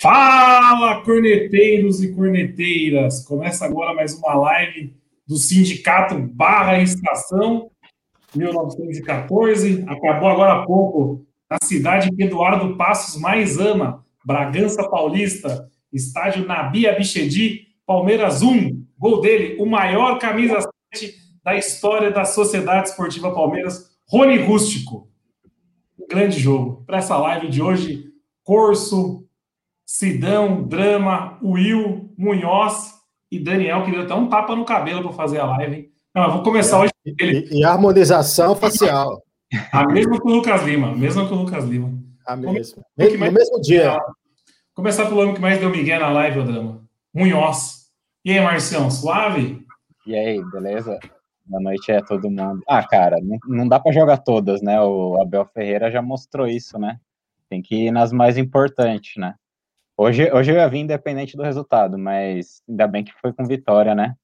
Fala, corneteiros e corneteiras! Começa agora mais uma live do Sindicato Barra Estação 1914. Acabou agora há pouco na cidade que Eduardo Passos mais ama, Bragança Paulista, estádio Nabi Abichedi, Palmeiras 1. Gol dele, o maior camisa 7 da história da Sociedade Esportiva Palmeiras, Rony Rústico. Um grande jogo. Para essa live de hoje, Corso, Sidão, Drama, Will, Munhoz e Daniel, que deu até um tapa no cabelo para fazer a live. Hein? Não, eu vou começar hoje. E, e, harmonização facial. A mesma que o Lucas Lima. A mesma que o Lucas Lima. A mesma. No, no mesmo dia. Começar pelo homem que mais deu Miguel na live, o Drama. Munhoz. E aí, Marcião, suave? E aí, beleza? Boa noite a todo mundo. Ah, cara, não, não dá para jogar todas, né? O Abel Ferreira já mostrou isso, né? Tem que ir nas mais importantes, né? Hoje, hoje eu ia vir independente do resultado, mas ainda bem que foi com vitória, né?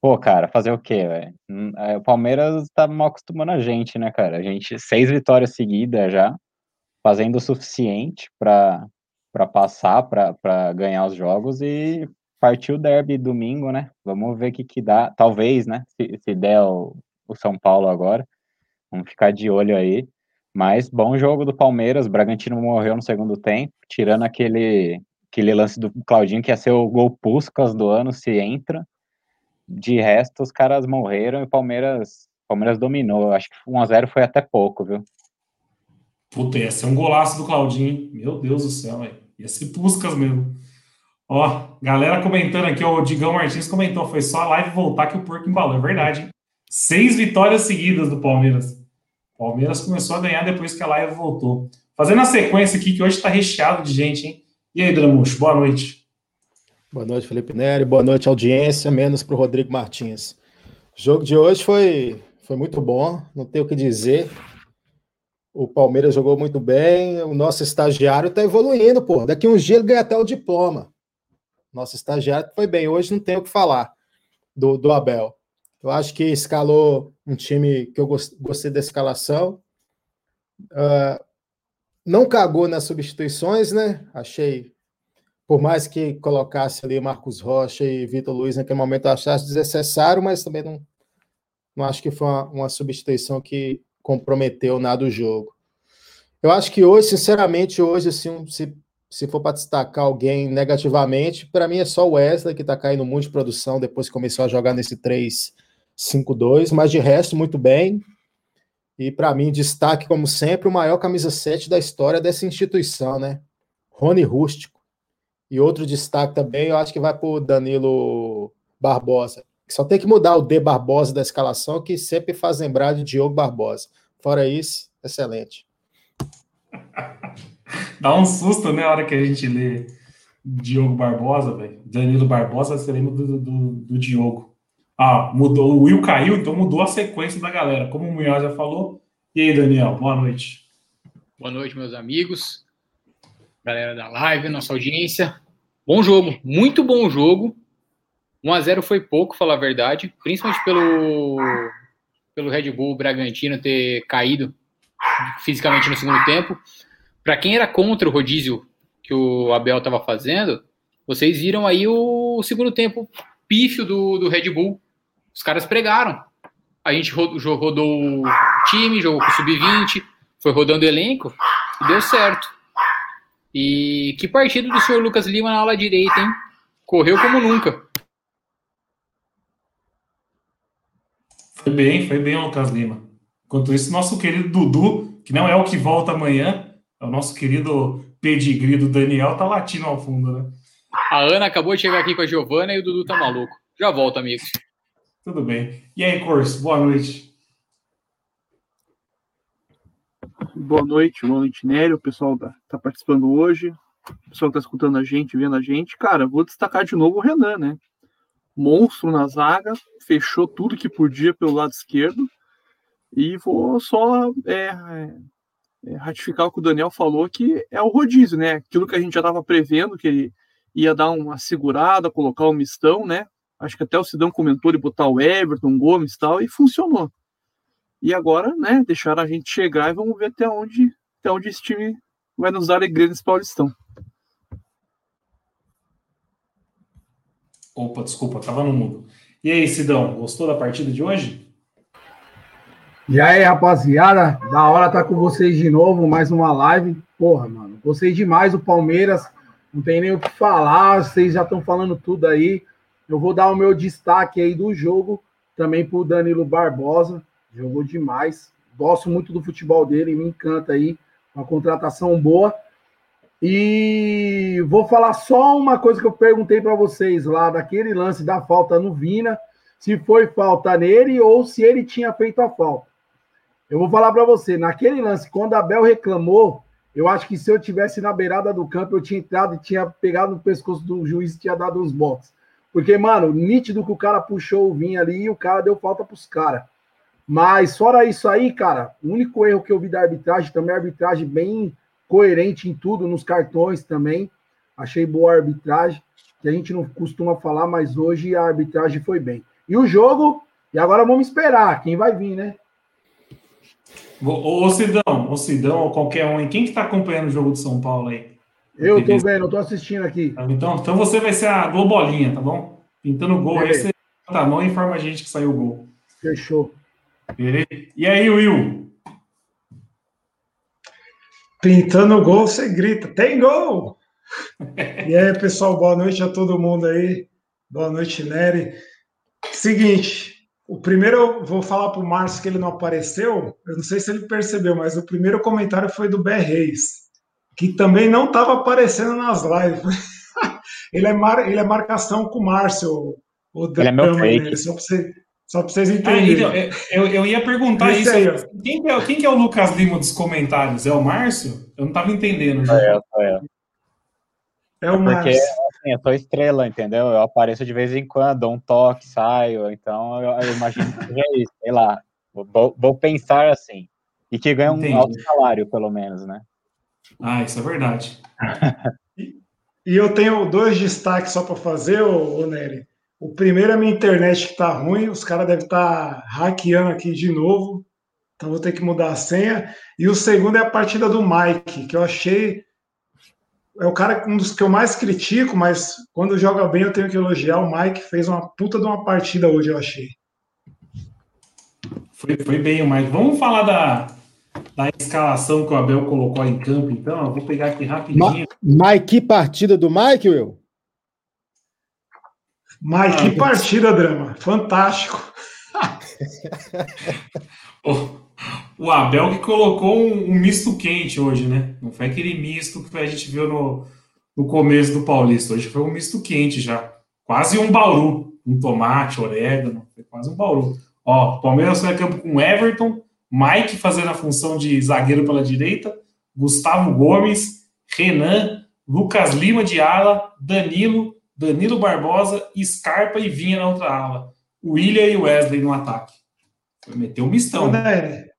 Pô, cara, fazer o quê, velho? Hum, é, o Palmeiras tá mal acostumando a gente, né, cara? A gente, seis vitórias seguidas já, fazendo o suficiente para passar, para ganhar os jogos e partiu o derby domingo, né? Vamos ver o que, que dá. Talvez, né? Se, se der o, o São Paulo agora. Vamos ficar de olho aí. Mas bom jogo do Palmeiras. Bragantino morreu no segundo tempo, tirando aquele, aquele lance do Claudinho que ia ser o gol Puscas do ano, se entra. De resto, os caras morreram e o Palmeiras, Palmeiras dominou. Acho que 1x0 foi até pouco, viu? Puta, ia ser um golaço do Claudinho. Meu Deus do céu, véio. ia ser Puscas mesmo. Ó, galera comentando aqui, ó, o Digão Martins comentou: foi só a live voltar que o porco embalou. É verdade, hein? Seis vitórias seguidas do Palmeiras. Palmeiras começou a ganhar depois que a live voltou. Fazendo a sequência aqui, que hoje está recheado de gente, hein? E aí, Dramuxo, boa noite. Boa noite, Felipe Neri. Boa noite, audiência, menos para o Rodrigo Martins. O jogo de hoje foi, foi muito bom, não tenho o que dizer. O Palmeiras jogou muito bem, o nosso estagiário está evoluindo, pô. Daqui uns dias ele ganha até o diploma. Nosso estagiário foi bem, hoje não tenho o que falar do, do Abel. Eu acho que escalou um time que eu gostei da escalação. Uh, não cagou nas substituições, né? Achei, por mais que colocasse ali Marcos Rocha e Vitor Luiz naquele momento, eu achasse desnecessário, mas também não, não acho que foi uma, uma substituição que comprometeu nada o jogo. Eu acho que hoje, sinceramente, hoje, assim, se, se for para destacar alguém negativamente, para mim é só o Wesley, que está caindo muito de produção depois que começou a jogar nesse 3 5-2, mas de resto, muito bem. E para mim, destaque, como sempre, o maior camisa 7 da história dessa instituição, né? Rony Rústico. E outro destaque também, eu acho que vai para o Danilo Barbosa. Só tem que mudar o D Barbosa da escalação, que sempre faz lembrar de Diogo Barbosa. Fora isso, excelente. Dá um susto, né, a hora que a gente lê Diogo Barbosa, velho. Danilo Barbosa, você lembra do, do, do Diogo. Ah, mudou. O Will caiu, então mudou a sequência da galera. Como o Munhoz já falou. E aí, Daniel, boa noite. Boa noite, meus amigos. Galera da live, nossa audiência. Bom jogo, muito bom jogo. 1 a 0 foi pouco, falar a verdade, principalmente pelo pelo Red Bull Bragantino ter caído fisicamente no segundo tempo. Para quem era contra o rodízio que o Abel estava fazendo, vocês viram aí o segundo tempo pífio do, do Red Bull os caras pregaram. A gente rodou, rodou o time, jogou com o sub-20, foi rodando o elenco e deu certo. E que partida do senhor Lucas Lima na ala direita, hein? Correu como nunca. Foi bem, foi bem Lucas Lima. Enquanto isso, nosso querido Dudu, que não é o que volta amanhã, é o nosso querido pedigree do Daniel, tá latindo ao fundo, né? A Ana acabou de chegar aqui com a Giovana e o Dudu tá maluco. Já volta, amigos. Tudo bem. E aí, Corso, boa noite. Boa noite, boa noite, Nério. O pessoal tá, tá participando hoje. o pessoal que tá escutando a gente, vendo a gente, cara, vou destacar de novo o Renan, né? Monstro na zaga, fechou tudo que podia pelo lado esquerdo. E vou só é, é, ratificar o que o Daniel falou, que é o rodízio, né? Aquilo que a gente já estava prevendo, que ele ia dar uma segurada, colocar o um mistão, né? Acho que até o Sidão comentou de botar o Everton, Gomes e tal, e funcionou. E agora, né, deixaram a gente chegar e vamos ver até onde, até onde esse time vai nos dar alegria nesse Paulistão. Opa, desculpa, tava no mudo. E aí, Sidão, gostou da partida de hoje? E aí, rapaziada, da hora estar tá com vocês de novo, mais uma live. Porra, mano, gostei demais do Palmeiras, não tem nem o que falar, vocês já estão falando tudo aí. Eu vou dar o meu destaque aí do jogo também para o Danilo Barbosa, jogou demais. Gosto muito do futebol dele, me encanta aí, uma contratação boa. E vou falar só uma coisa que eu perguntei para vocês lá daquele lance da falta no Vina, se foi falta nele ou se ele tinha feito a falta. Eu vou falar para você, naquele lance, quando a Bel reclamou, eu acho que se eu tivesse na beirada do campo, eu tinha entrado e tinha pegado no pescoço do juiz e tinha dado uns botes. Porque, mano, nítido que o cara puxou o vinho ali e o cara deu falta pros caras. Mas, fora isso aí, cara, o único erro que eu vi da arbitragem, também a arbitragem bem coerente em tudo, nos cartões também. Achei boa a arbitragem, que a gente não costuma falar, mas hoje a arbitragem foi bem. E o jogo, e agora vamos esperar quem vai vir, né? Ô, Sidão, ô Sidão, ou qualquer um, quem que tá acompanhando o jogo de São Paulo aí? Eu tô vendo, eu tô assistindo aqui. Então, então você vai ser a Globolinha, tá bom? Pintando o gol aí, você tá a mão e informa a gente que saiu o gol. Fechou. Beleza? E aí, Will? Pintando o gol, você grita, tem gol! e aí, pessoal, boa noite a todo mundo aí. Boa noite, Nery. Seguinte, o primeiro eu vou falar para o Márcio que ele não apareceu. Eu não sei se ele percebeu, mas o primeiro comentário foi do Bé Reis que também não estava aparecendo nas lives. ele, é mar, ele é marcação com o Márcio. O ele é meu fake. Né? Só para você, vocês entenderem. Ah, eu, eu, ia perguntar isso. Aí, quem, é, quem que é o Lucas Lima dos comentários? É o Márcio? Eu não estava entendendo. Já. É, é. é o Márcio. Porque assim, eu sou estrela, entendeu? Eu apareço de vez em quando, dou um toque, saio. Então eu, eu imagino que seja isso, sei lá. Vou, vou pensar assim. E que ganha um Entendi. alto salário, pelo menos, né? Ah, isso é verdade. e, e eu tenho dois destaques só para fazer, ô, ô Nery. O primeiro é a minha internet que tá ruim, os caras devem estar tá hackeando aqui de novo, então vou ter que mudar a senha. E o segundo é a partida do Mike, que eu achei. É o cara, um dos que eu mais critico, mas quando joga bem eu tenho que elogiar. O Mike fez uma puta de uma partida hoje, eu achei. Foi, foi bem o Mike. Vamos falar da, da escalação que o Abel colocou em campo, então, eu vou pegar aqui rapidinho. Mike, que partida do Mike, Will? Mike, ah, que partida, Drama. Fantástico. o, o, Abel que colocou um, um, misto quente hoje, né? Não foi aquele misto que a gente viu no, no começo do Paulista. Hoje foi um misto quente já. Quase um bauru. Um tomate, orégano. Foi quase um bauru. Ó, Palmeiras foi a campo com Everton, Mike fazendo a função de zagueiro pela direita, Gustavo Gomes, Renan, Lucas Lima de ala, Danilo, Danilo Barbosa, Scarpa e Vinha na outra ala. William e Wesley no ataque. Meteu um mistão. Nery,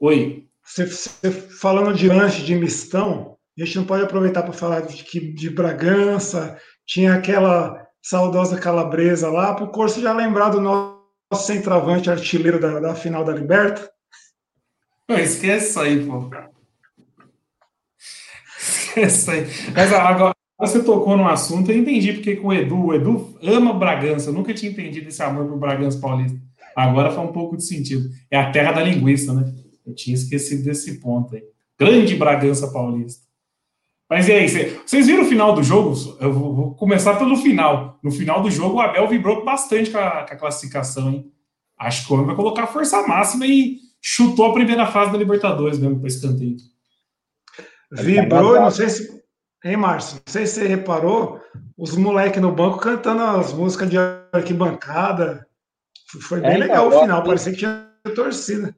Oi. Você, você, falando de lanche de mistão, a gente não pode aproveitar para falar de, de Bragança, tinha aquela saudosa calabresa lá, para o curso já lembrar do nosso centroavante artilheiro da, da final da Liberta. Não, esquece isso aí, pô. Esquece isso aí. Mas agora você tocou no assunto, eu entendi porque que o Edu, o Edu ama Bragança. Eu nunca tinha entendido esse amor por Bragança Paulista. Agora faz um pouco de sentido. É a terra da linguiça, né? Eu tinha esquecido desse ponto aí. Grande Bragança Paulista. Mas e aí, vocês viram o final do jogo? Eu vou começar pelo final. No final do jogo, o Abel vibrou bastante com a, com a classificação, hein? Acho que o homem vai colocar força máxima e chutou a primeira fase da Libertadores mesmo para escanteio. Vibrou, não sei se. Hein, Márcio? Não sei se você reparou, os moleques no banco cantando as músicas de arquibancada. Foi bem é, então, legal o final, eu... parecia que tinha torcida.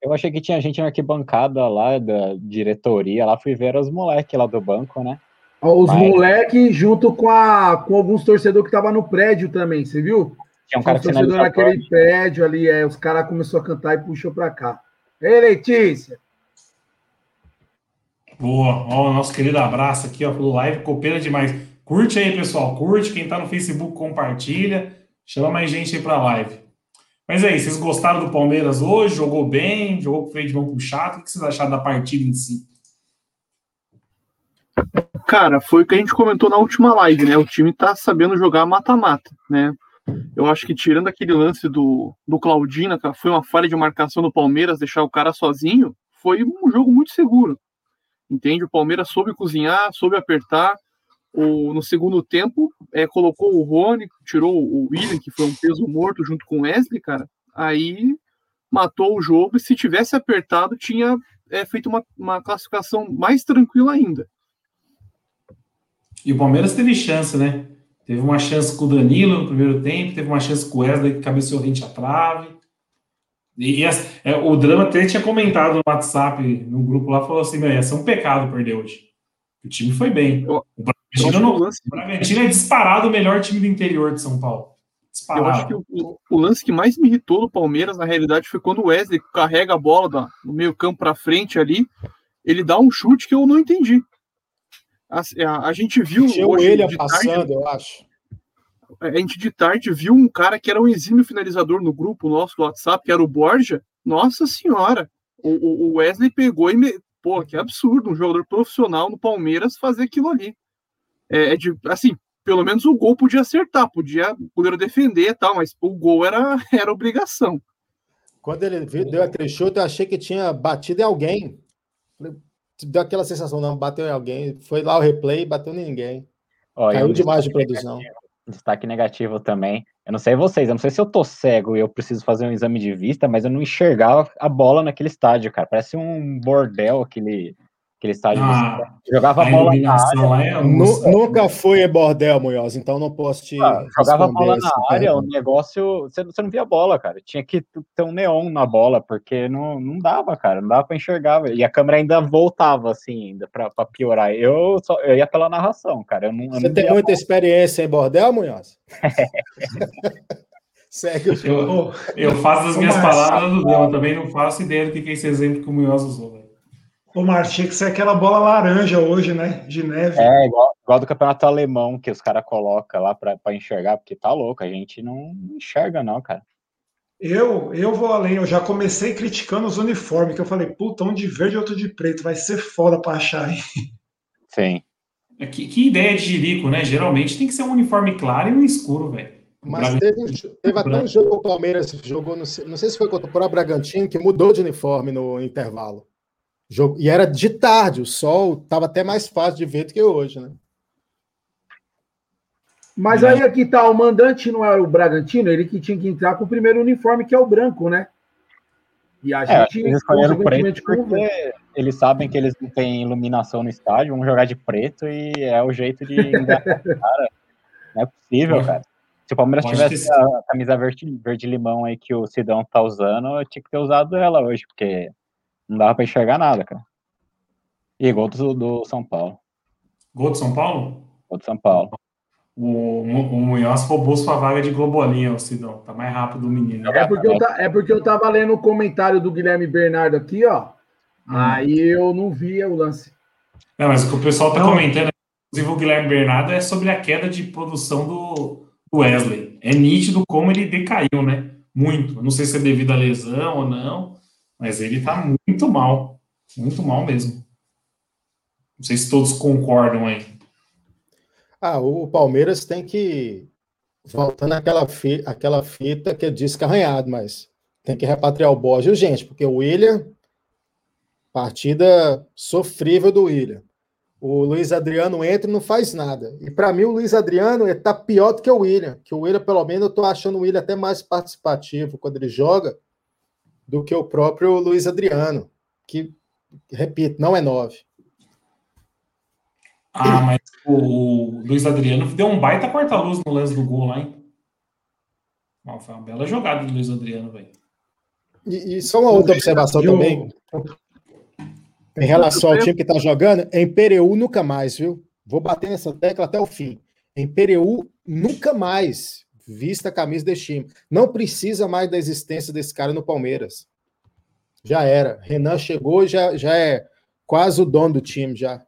Eu achei que tinha gente na arquibancada lá da diretoria, lá fui ver os moleques lá do banco, né? Os Mas- moleques junto com, a, com alguns torcedores que estavam no prédio também, você viu? Tinha um cara finalizador. naquele prédio ali, é, os caras começaram a cantar e puxou pra cá. Ei, Letícia! Boa, ó, o nosso querido abraço aqui, ó, pelo live, copeira demais. Curte aí, pessoal, curte. Quem tá no Facebook, compartilha. Chama mais gente aí pra live. Mas aí, vocês gostaram do Palmeiras hoje? Jogou bem? Jogou com o freio de mão puxado? O que vocês acharam da partida em si? Cara, foi o que a gente comentou na última live, né? O time tá sabendo jogar mata-mata, né? Eu acho que tirando aquele lance do, do Claudina, que foi uma falha de marcação do Palmeiras, deixar o cara sozinho, foi um jogo muito seguro. Entende? O Palmeiras soube cozinhar, soube apertar. O, no segundo tempo, é, colocou o Rony, tirou o William, que foi um peso morto, junto com o Wesley, cara. Aí matou o jogo e se tivesse apertado, tinha é, feito uma, uma classificação mais tranquila ainda. E o Palmeiras teve chance, né? Teve uma chance com o Danilo no primeiro tempo, teve uma chance com o Wesley que cabeceou rente à trave. E é, o Drama até tinha comentado no WhatsApp, no grupo lá, falou assim: "Meu, ia ser um pecado perder hoje. O time foi bem. Eu- O Bragantino, não- o lance- o Bragantino é disparado o melhor time do interior de São Paulo. Eu acho que Disparado. o, o lance que mais me irritou do Palmeiras, na realidade, foi quando o Wesley carrega a bola da- no meio campo para frente ali, ele dá um chute que eu não entendi. A, a- a gente viu hoje de passando, tarde, eu acho. a gente de tarde viu um cara que era um exímio finalizador no grupo nosso do WhatsApp, que era o Borja. Nossa senhora, o, o- Wesley pegou e me... pô, que absurdo, um jogador profissional no Palmeiras fazer aquilo ali. É, é de, assim, pelo menos o gol podia acertar, podia o goleiro defender e tal, mas o gol era, era obrigação. Quando ele deu aquele chute, eu achei que tinha batido em alguém. Deu aquela sensação, não, bateu em alguém. Foi lá o replay, bateu em ninguém. Ó, Caiu um demais de produção. negativo- Destaque negativo também. Eu não sei vocês, eu não sei se eu tô cego e eu preciso fazer um exame de vista, mas eu não enxergava a bola naquele estádio, cara. Parece um bordel aquele, aquele estádio. Ah, Você jogava a bola na área, lá é nunca fui em bordel, Munhoz, então não posso te. Ah, jogava a bola na área, o pergunta. negócio. Você, você não via a bola, cara. Tinha que ter um neon na bola, porque não, não dava, cara. Não dava pra enxergar. velho. E a câmera ainda voltava, assim, ainda pra, pra piorar. Eu, só, eu ia pela narração, cara. Eu não, eu Você não tem muita experiência em bordel, Munhoz? Segue o jogo. Eu, eu faço as minhas palavras do Drama, também não faço ideia do que que é esse exemplo que o Munhoz usou. velho. Ô, Marcos, tinha que ser aquela bola laranja hoje, né? De neve. É, igual, igual do campeonato alemão que os caras colocam lá pra, pra enxergar, porque tá louco, a gente não enxerga, não, cara. Eu, eu vou além, eu já comecei criticando os uniformes, que eu falei, puta, um de verde e outro de preto, vai ser foda pra achar aí. Sim. É, Que, que ideia de jirico, né? Geralmente tem que ser um uniforme claro e um escuro, velho. Mas teve, teve até um jogo que o Palmeiras jogou, não sei, não sei se foi contra o próprio Bragantino, que mudou de uniforme no intervalo. Jogo, e era de tarde, o sol estava até mais fácil de ver do que hoje, né? Mas É. aí aqui tá, o mandante não era o Bragantino, ele que tinha que entrar com o primeiro uniforme, que é o branco, né? E a É, gente, eles escolheram consequentemente, preto porque eles sabem que eles não têm iluminação no estádio, vão jogar de preto e é o jeito de enganar o cara. Não é possível, cara. Se o Palmeiras pode tivesse a camisa verde, verde limão aí que o Sidão tá usando, eu tinha que ter usado ela hoje, porque não dava pra enxergar nada, cara. E gol do, do São Paulo. Gol de São Paulo? Gol do São Paulo. O, o Munhoz roubou sua vaga de Globolinha, o Sidão. Tá mais rápido o menino. É porque, eu ta- é porque eu tava lendo o comentário do Guilherme Bernardo aqui, ó. Aí eu não via o lance. Não, mas o que o pessoal tá Não. comentando, inclusive o Guilherme Bernardo, é sobre a queda de produção do, do Wesley. É nítido como ele decaiu, né? Muito. Eu Não sei se é devido à lesão ou não, mas ele tá muito mal. Muito mal mesmo. Não sei se todos concordam aí. Ah, o Palmeiras tem que voltando àquela, fi, àquela fita que é disco arranhado, mas tem que repatriar o Borges urgente, porque o William, partida sofrível do William. O Luiz Adriano entra e não faz nada. E para mim, o Luiz Adriano está pior do que o William. Que o William, pelo menos, eu estou achando o William até mais participativo quando ele joga do que o próprio Luiz Adriano, que, repito, não é nove. Ah, mas o, o Luiz Adriano deu um baita corta-luz no lance do gol lá, hein? Não, foi uma bela jogada do Luiz Adriano, velho. E, e só uma outra observação também. Em relação ao time que está jogando, em Pereu nunca mais, viu? vou bater nessa tecla até o fim. Em Pereu, nunca mais vista a camisa desse time. Não precisa mais da existência desse cara no Palmeiras. Já era. Renan chegou e já, já é quase o dono do time já.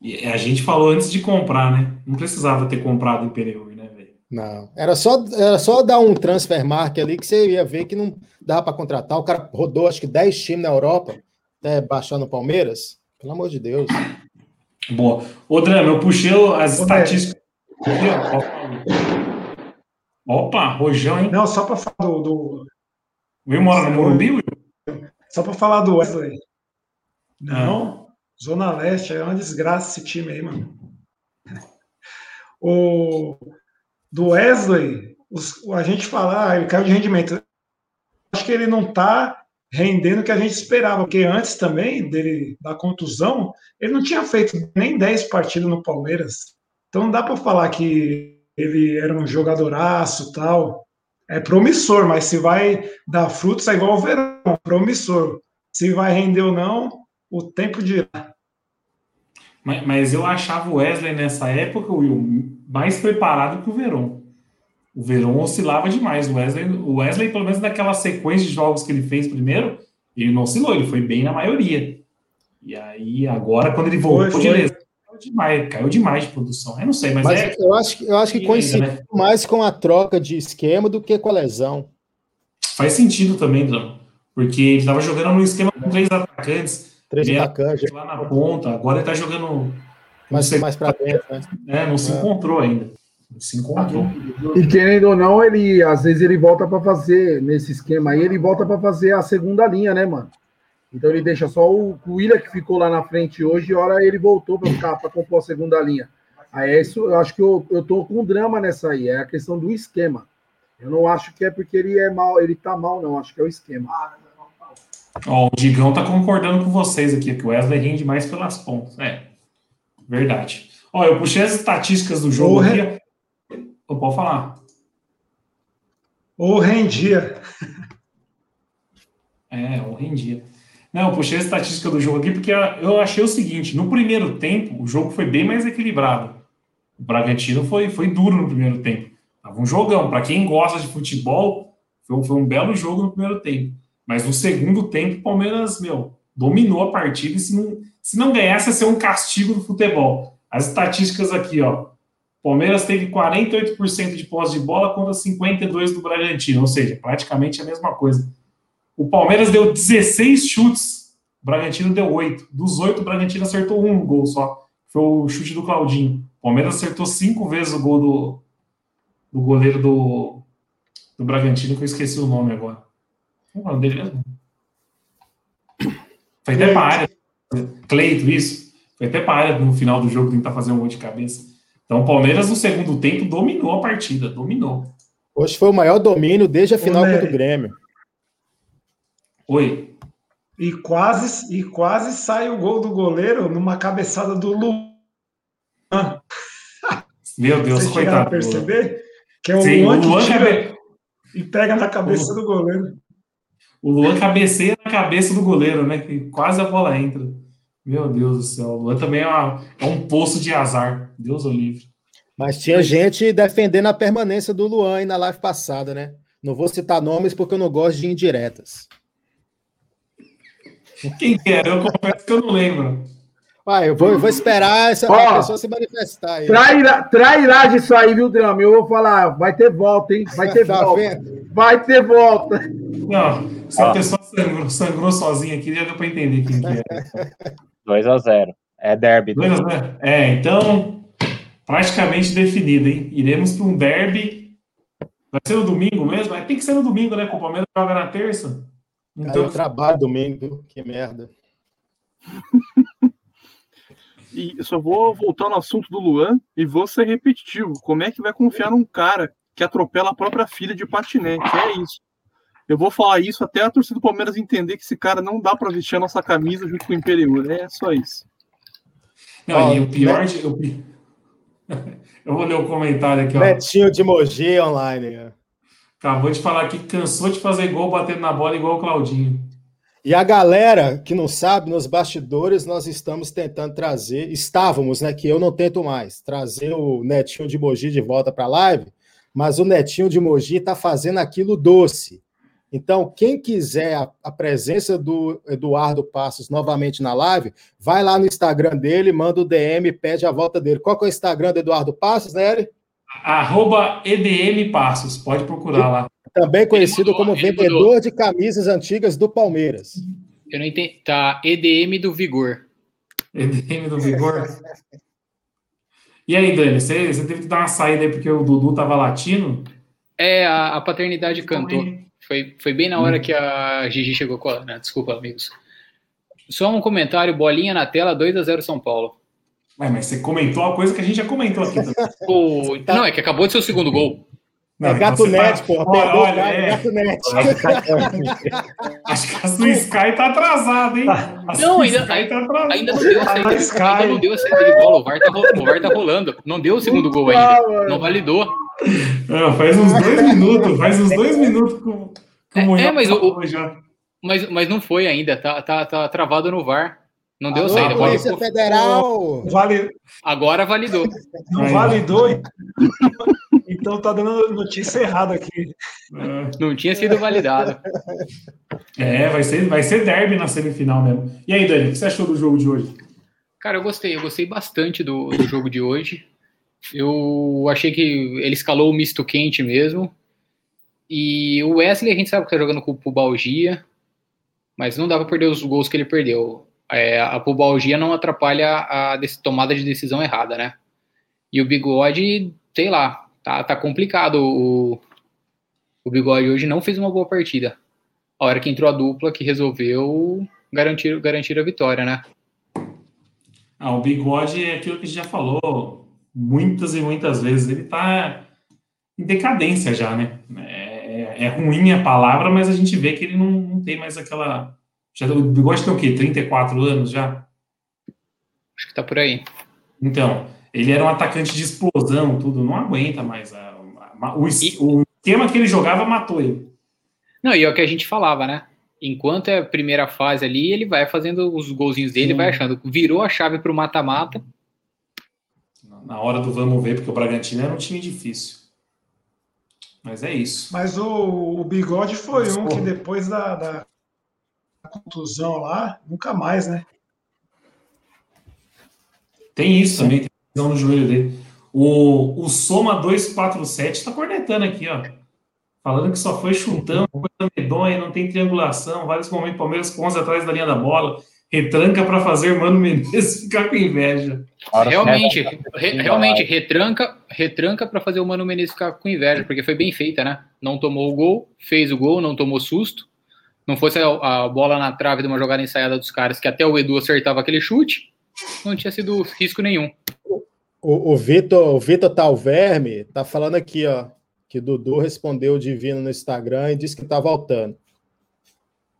E a gente falou antes de comprar, né? Não precisava ter comprado em Pereu, né, velho? Não. Era só, era só dar um transfer mark ali que você ia ver que não dava para contratar. O cara rodou acho que 10 times na Europa até baixar no Palmeiras. Pelo amor de Deus. Boa. Ô, Drama, eu puxei as Ô, estatísticas. Opa, rojão, hein? Não, só para falar do. do... Will mora no Morumbi, Will? Só para falar do Wesley. Não, Zona Leste é uma desgraça esse time aí, mano. O do Wesley, os, a gente fala, ah, ele caiu de rendimento. Acho que ele não tá rendendo o que a gente esperava, porque antes também dele da contusão, ele não tinha feito nem 10 partidas no Palmeiras. Então não dá para falar que ele era um jogadoraço tal. É promissor, mas se vai dar frutos é igual o verão, promissor. Se vai render ou não, o tempo dirá. Mas, mas eu achava o Wesley nessa época, Will, mais preparado que o Verón. O Verón oscilava demais. O Wesley, o Wesley, pelo menos naquela sequência de jogos que ele fez primeiro, ele não oscilou, ele foi bem na maioria. E aí, agora, quando ele voltou foi, de lesão, caiu demais, caiu demais de produção. Eu não sei, mas, mas é. Eu acho, eu acho que coincidiu né? mais com a troca de esquema do que com a lesão. Faz sentido também, Drão. Porque ele estava jogando no esquema com três atacantes. Três atacantes. Lá na ponta. Agora ele está jogando. Mais, mais para dentro, né? É, não se é. encontrou ainda. Não se encontrou. E querendo ou não, ele às vezes ele volta para fazer, nesse esquema aí, ele volta para fazer a segunda linha, né, mano? Então ele deixa só o, o William que ficou lá na frente hoje, e hora ele voltou para ficar para compor a segunda linha. Aí é isso, eu acho que eu, eu tô com drama nessa aí, é a questão do esquema. Eu não acho que é porque ele é mal, ele tá mal, não, acho que é o esquema. Ó, o Digão tá concordando com vocês aqui, que o Wesley rende mais pelas pontas. É, verdade. Ó, eu puxei as estatísticas do jogo aqui. Eu posso falar. Ou rendia. É, ou rendia. Não, puxei a estatística do jogo aqui porque eu achei o seguinte: no primeiro tempo, o jogo foi bem mais equilibrado. O Bragantino foi, foi duro no primeiro tempo. Tava um jogão. Para quem gosta de futebol, foi, foi um belo jogo no primeiro tempo. Mas no segundo tempo, o Palmeiras, meu, dominou a partida e se não, se não ganhasse, ia ser um castigo do futebol. As estatísticas aqui, ó. Palmeiras teve 48% de posse de bola contra 52% do Bragantino, ou seja, praticamente a mesma coisa. O Palmeiras deu 16 chutes, o Bragantino deu 8. Dos 8, o Bragantino acertou um gol só. Foi o chute do Claudinho. O Palmeiras acertou cinco vezes o gol do, do goleiro do, do Bragantino, que eu esqueci o nome agora. O nome dele mesmo? Foi até para a área. Cleito, isso. Foi até para a área no final do jogo tentar fazer um gol de cabeça. Então, o Palmeiras, no segundo tempo, dominou a partida. Dominou. Hoje foi o maior domínio desde a final contra o Grêmio. Oi. E quase, e quase sai o gol do goleiro numa cabeçada do Luan. Meu Deus, Você coitado. perceber? Que é o Sim, Luan, o Luan que tira cabe... e pega na cabeça o... do goleiro. O Luan cabeceia na cabeça do goleiro, né? Que quase a bola entra. Meu Deus do céu. O Luan também é, uma, é um poço de azar. Deus o livre. Mas tinha gente defendendo a permanência do Luan aí na live passada, né? Não vou citar nomes porque eu não gosto de indiretas. Quem que era? Eu confesso que eu não lembro. Vai, eu vou, eu vou esperar essa Ó, pessoa se manifestar aí. Trairá, trairagem isso aí, viu, Drama? Eu vou falar, vai ter volta, hein? Vai ter tá volta. Vendo? Vai ter volta. Não, se a pessoa sangrou, sangrou sozinha aqui, já deu para entender quem que é. 2x0. É derby. 2x0. É, então, praticamente definido, hein? Iremos para um derby. Vai ser no domingo mesmo? Tem que ser no domingo, né? Com o Palmeiras joga na terça. Então... Cara, eu trabalho domingo, que merda. E só vou voltar no assunto do Luan e vou ser repetitivo. Como é que vai confiar num cara que atropela a própria filha de patinete? É isso. Eu vou falar isso até a torcida do Palmeiras entender que esse cara não dá para vestir a nossa camisa junto com o Imperiur. É só isso. Não, e o pior de. Eu... eu vou ler o comentário aqui, ó. Betinho de Mogi online. Acabou de falar que cansou de fazer gol batendo na bola igual o Claudinho. E a galera que não sabe, nos bastidores, nós estamos tentando trazer, estávamos, né? Que eu não tento mais, trazer o Netinho de Mogi de volta para a live, mas o Netinho de Mogi está fazendo aquilo doce. Então, quem quiser a, a, presença do Eduardo Passos novamente na live, vai lá no Instagram dele, manda o DM, pede a volta dele. Qual que é o Instagram do Eduardo Passos, né, Eri? Arroba EDM Passos, pode procurar lá. Também conhecido como vendedor de camisas antigas do Palmeiras. Eu não entendi. Tá, EDM do Vigor. EDM do Vigor. E aí, Dani, você, você teve que dar uma saída aí porque o Dudu tava latino? É, a, a paternidade cantou. Foi, foi bem na hora hum. que a Gigi chegou com a. Né? Desculpa, amigos. Só um comentário, bolinha na tela, 2 a 0 São Paulo. Ué, mas você comentou a coisa que a gente já comentou aqui também. o... Não, é que acabou de ser o segundo gol. Não, é então Gato Net, tá... porra. Olha, olha, é... Gato Net. Acho que a sua Sky tá atrasada, hein? A não, ainda, tá ainda não deu a saída, ainda não deu a saída de bola. O VAR, tá, o VAR tá rolando. Não deu o segundo gol ainda. Não validou. Não, faz uns dois minutos. Faz uns dois minutos com, com é, é, mas, o, mas, mas não foi ainda. Tá, tá, tá travado no VAR. Não deu Alô, saída. Polícia Federal. Vale... Agora validou. Não validou. Então tá dando notícia errada aqui. Não tinha sido validado. É, vai ser, vai ser derby na semifinal mesmo. E aí, Dani, o que você achou do jogo de hoje? Cara, eu gostei, eu gostei bastante do, do jogo de hoje. Eu achei que ele escalou o misto quente mesmo. E o Wesley, a gente sabe que tá jogando com o pubalgia, mas não dá para perder os gols que ele perdeu é, a pubalgia não atrapalha a tomada de decisão errada, né? E o bigode, sei lá, tá, tá complicado. O, o bigode hoje não fez uma boa partida. A hora que entrou a dupla que resolveu garantir, garantir a vitória, né? Ah, o bigode é aquilo que a gente já falou muitas e muitas vezes. Ele tá em decadência já, né? É, é, é ruim a palavra, mas a gente vê que ele não, não tem mais aquela já, o Bigode tem o quê? 34 anos já? Acho que tá por aí. Então, ele era um atacante de explosão, tudo, não aguenta mais. A, a, o, e... o esquema que ele jogava matou ele. Não, e é o que a gente falava, né? Enquanto é a primeira fase ali, ele vai fazendo os golzinhos dele, Sim. vai achando. Virou a chave pro mata-mata. Na hora do vamos ver, porque o Bragantino era um time difícil. Mas é isso. Mas o, o Bigode foi Mas, um que depois da, da contusão lá, nunca mais, né? Tem isso também, tem lesão no joelho dele. O, o Soma 247 está cornetando aqui, ó. Falando que só foi chutando, coisa medonha, não tem triangulação, vários momentos Palmeiras com 11 atrás da linha da bola, retranca para fazer Mano Menezes ficar com inveja. Realmente, re, realmente, retranca, retranca para fazer o Mano Menezes ficar com inveja, porque foi bem feita, né? Não tomou o gol, fez o gol, não tomou susto não fosse a, a, bola na trave de uma jogada ensaiada dos caras, que até o Edu acertava aquele chute, não tinha sido risco nenhum. O, o Vitor o Vitor Talverme tá falando aqui, ó, que Dudu respondeu o Divino no Instagram e disse que tá voltando.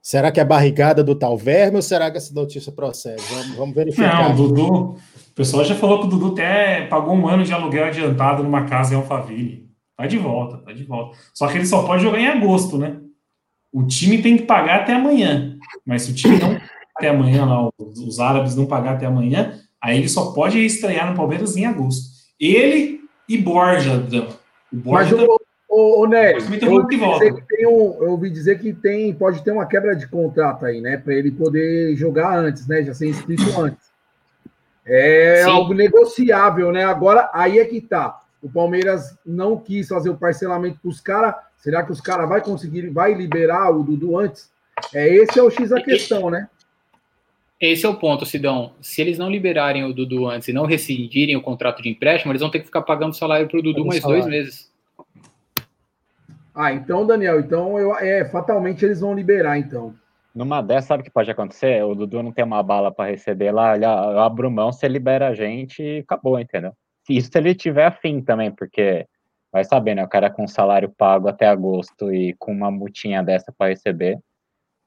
Será que é barrigada do Talverme ou será que essa notícia procede? Vamos, vamos verificar. Não, o Dudu. O pessoal já falou que o Dudu até pagou um ano de aluguel adiantado numa casa em Alphaville. Tá de volta, tá de volta. Só que ele só pode jogar em agosto, né? O time tem que pagar até amanhã. Mas se o time não até amanhã, lá, os, os árabes não pagar até amanhã, aí ele só pode estrear no Palmeiras em agosto. Ele e Borja, O Borja Mas o, o, o Nery, eu, ouvi dizer que tem um, eu ouvi dizer que tem, pode ter uma quebra de contrato aí, né? Para ele poder jogar antes, né? Já ser inscrito antes. É Sim. algo negociável, né? Agora, aí é que tá. O Palmeiras não quis fazer o parcelamento para os caras Será que os caras vão conseguir, vai liberar o Dudu antes? É esse é o X da questão, né? Esse é o ponto, Sidão. Se eles não liberarem o Dudu antes e não rescindirem o contrato de empréstimo, eles vão ter que ficar pagando salário para o Dudu mais salário. dois meses. Ah, então, Daniel, então eu, é, fatalmente eles vão liberar, então. Numa dessas, sabe o que pode acontecer? O Dudu não tem uma bala para receber lá, eu abro mão, você libera a gente e acabou, entendeu? Isso se ele tiver afim também, porque vai saber, né? O cara com salário pago até agosto e com uma multinha dessa para receber.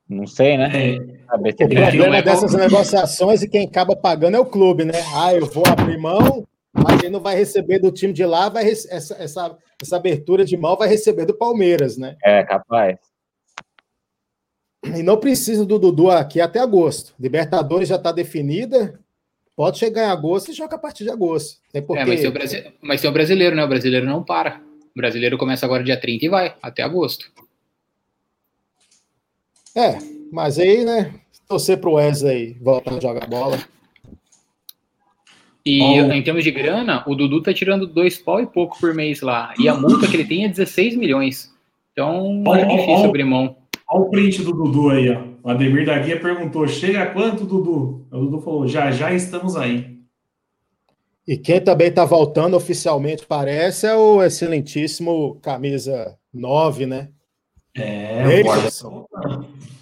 Não sei, né? É. o problema é dessas negociações e quem acaba pagando é o clube, né? Ah, eu vou abrir mão, mas quem não vai receber do time de lá, vai essa, essa, essa abertura de mão vai receber do Palmeiras, né? É, capaz. E não precisa do Dudu aqui até agosto. Libertadores já está definida. Pode chegar em agosto e joga a partir de agosto. Tem porque... É, mas tem, o Brasi... mas tem o brasileiro, né? O brasileiro não para. O brasileiro começa agora dia 30 e vai, até agosto. É, mas aí, né? Torcer pro Wesley voltar a jogar bola. E em termos de grana, o Dudu tá tirando dois pau e pouco por mês lá. E a multa que ele tem é 16 milhões. Então é difícil ó. abrir mão. Olha o print do Dudu aí, ó. O Ademir da Guia perguntou: chega quanto, Dudu? O Dudu falou: já já estamos aí. E quem também está voltando oficialmente, parece, é o excelentíssimo camisa 9, né? É, Daverson.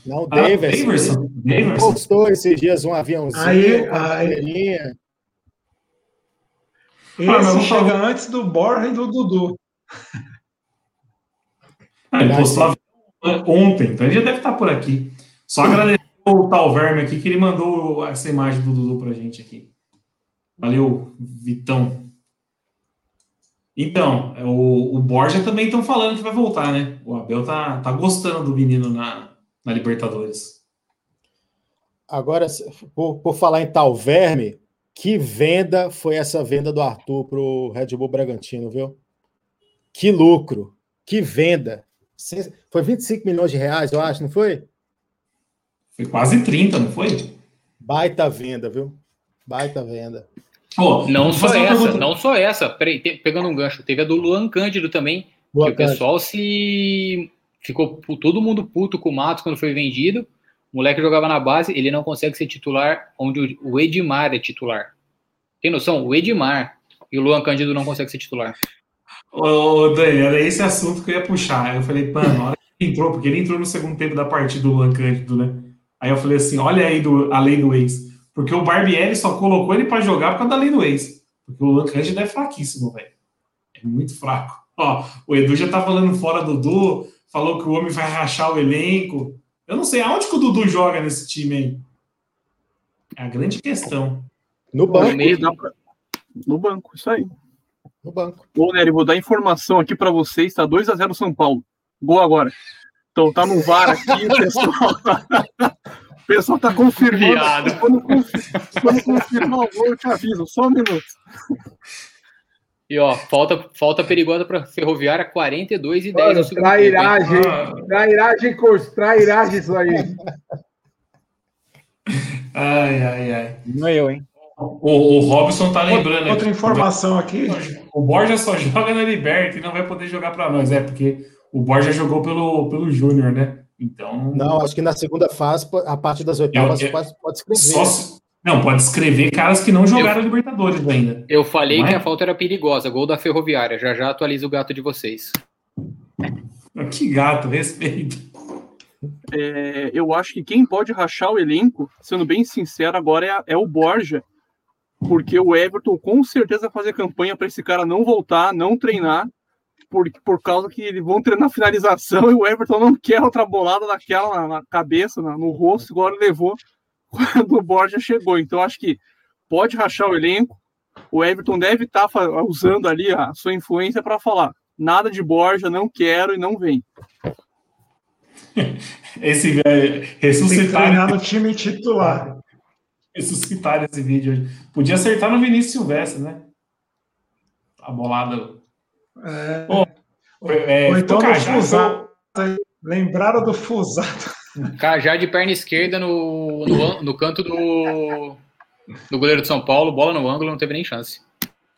Não, Ah, Daverson. Daverson. Ele Daverson. postou esses dias um aviãozinho Aí- aí-. Esse Ah, mas chega falar- antes do Borja e do Dudu. Ah, ele postou ontem, então ele já deve estar por aqui. Só agradecer o Talverme aqui, que ele mandou essa imagem do Dudu pra gente aqui. Valeu, Vitão. Então, é, o, o Borja também estão falando que vai voltar, né? O Abel tá, tá gostando do menino na, na Libertadores. Agora, por, por falar em tal verme, que venda foi essa venda do Arthur pro Red Bull Bragantino, viu? Que lucro, que venda. Foi 25 milhões de reais, eu acho, não foi? Foi quase 30, não foi? Baita venda, viu? Baita venda. Pô, Não só essa, pergunta. não só essa. Peraí, te- pegando um gancho, teve a do Luan Cândido também, Boa que o pessoal se ficou todo mundo puto com o Matos quando foi vendido. O moleque jogava na base, ele não consegue ser titular onde o Edmar é titular. Tem noção? O Edmar e o Luan Cândido não conseguem ser titular. Ô, Dani, era esse assunto que eu ia puxar. Eu falei, mano, na hora que ele entrou, porque ele entrou no segundo tempo da partida do Luan Cândido, né? Aí eu falei assim: olha aí do, a lei do ex. Porque o Barbieri só colocou ele pra jogar por causa da lei do ex. Porque o Luan Cândido é fraquíssimo, velho. É muito fraco. Ó, o Edu já tá falando fora do Dudu, falou que o homem vai rachar o elenco. Eu não sei aonde que o Dudu joga nesse time aí. É a grande questão. No No banco, meio, Dá pra- No banco, isso aí. no banco. Ô, Nery, vou dar informação aqui pra vocês, tá 2x0 São Paulo. Gol agora. Então tá no VAR aqui, o pessoal. o pessoal tá confirmando. Viado. Quando, quando confirmar o gol, eu te aviso. Só um minuto. E ó, falta, falta perigosa para Ferroviária, 42 e 10 no Mano, segundo tempo. hein? trairagem, trairagem, cor- trairagem isso aí. Ai, ai, ai. Não eu, hein? O, o Robson tá lembrando Outra aqui. informação aqui. O Borja só joga na Liberta e não vai poder jogar para nós. É, porque o Borja jogou pelo, pelo Júnior, né? Então. Não, acho que na segunda fase, a partir das oitavas, Eu- eu- pode, pode escrever. Só se- não, pode escrever caras que não jogaram Libertadores ainda. Eu falei é? que a falta era perigosa, gol da Ferroviária. Já já atualizo o gato de vocês. Que gato, respeito. É, eu acho que quem pode rachar o elenco, sendo bem sincero, agora é, é o Borja. Porque o Everton com certeza vai fazer campanha para esse cara não voltar, não treinar, por, por causa que eles vão treinar finalização e o Everton não quer outra bolada daquela na, na cabeça, na- no rosto, igual ele levou quando o Borja chegou. Então acho que pode rachar o elenco. O Everton deve estar usando ali a sua influência para falar nada de Borja, não quero e não vem. Esse é, ressuscitar, no time titular. ressuscitar esse vídeo hoje. Podia acertar no Vinícius Silvestre, né? A bolada. É, Pô, é, Ou então do Fusato. Lembraram do Fusato. Cajá de perna esquerda no, no, no canto do, do goleiro de São Paulo, bola no ângulo, não teve nem chance.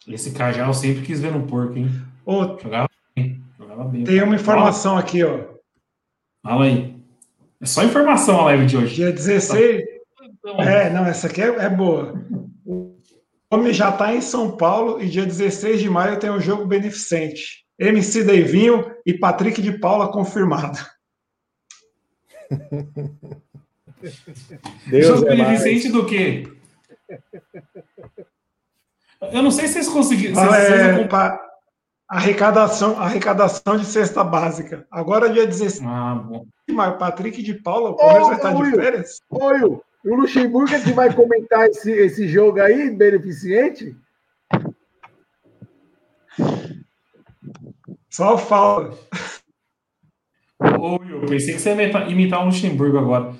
Esse Cajá eu sempre quis ver no porco, hein? Ô, Jogava bem. Jogava bem. tem uma informação aqui, ó. Fala aí. É só informação a live de hoje. Dia 16. É, não, essa aqui é, é boa. O homem já está em São Paulo e dia 16 de maio tem um jogo beneficente. MC Deivinho e Patrick de Paula confirmado. Deus Jogo é beneficente do quê? Eu não sei se vocês conseguiram. se Ah, vocês é, pa- arrecadação, arrecadação de cesta básica. Agora, dia 16 Ah, bom. de maio, Patrick de Paula, o Palmeiras vai estar de Will. férias? Oi, o Luxemburgo é que vai comentar esse, esse jogo aí, beneficente? Só falta. Ô, eu pensei que você ia imitar, o Luxemburgo agora.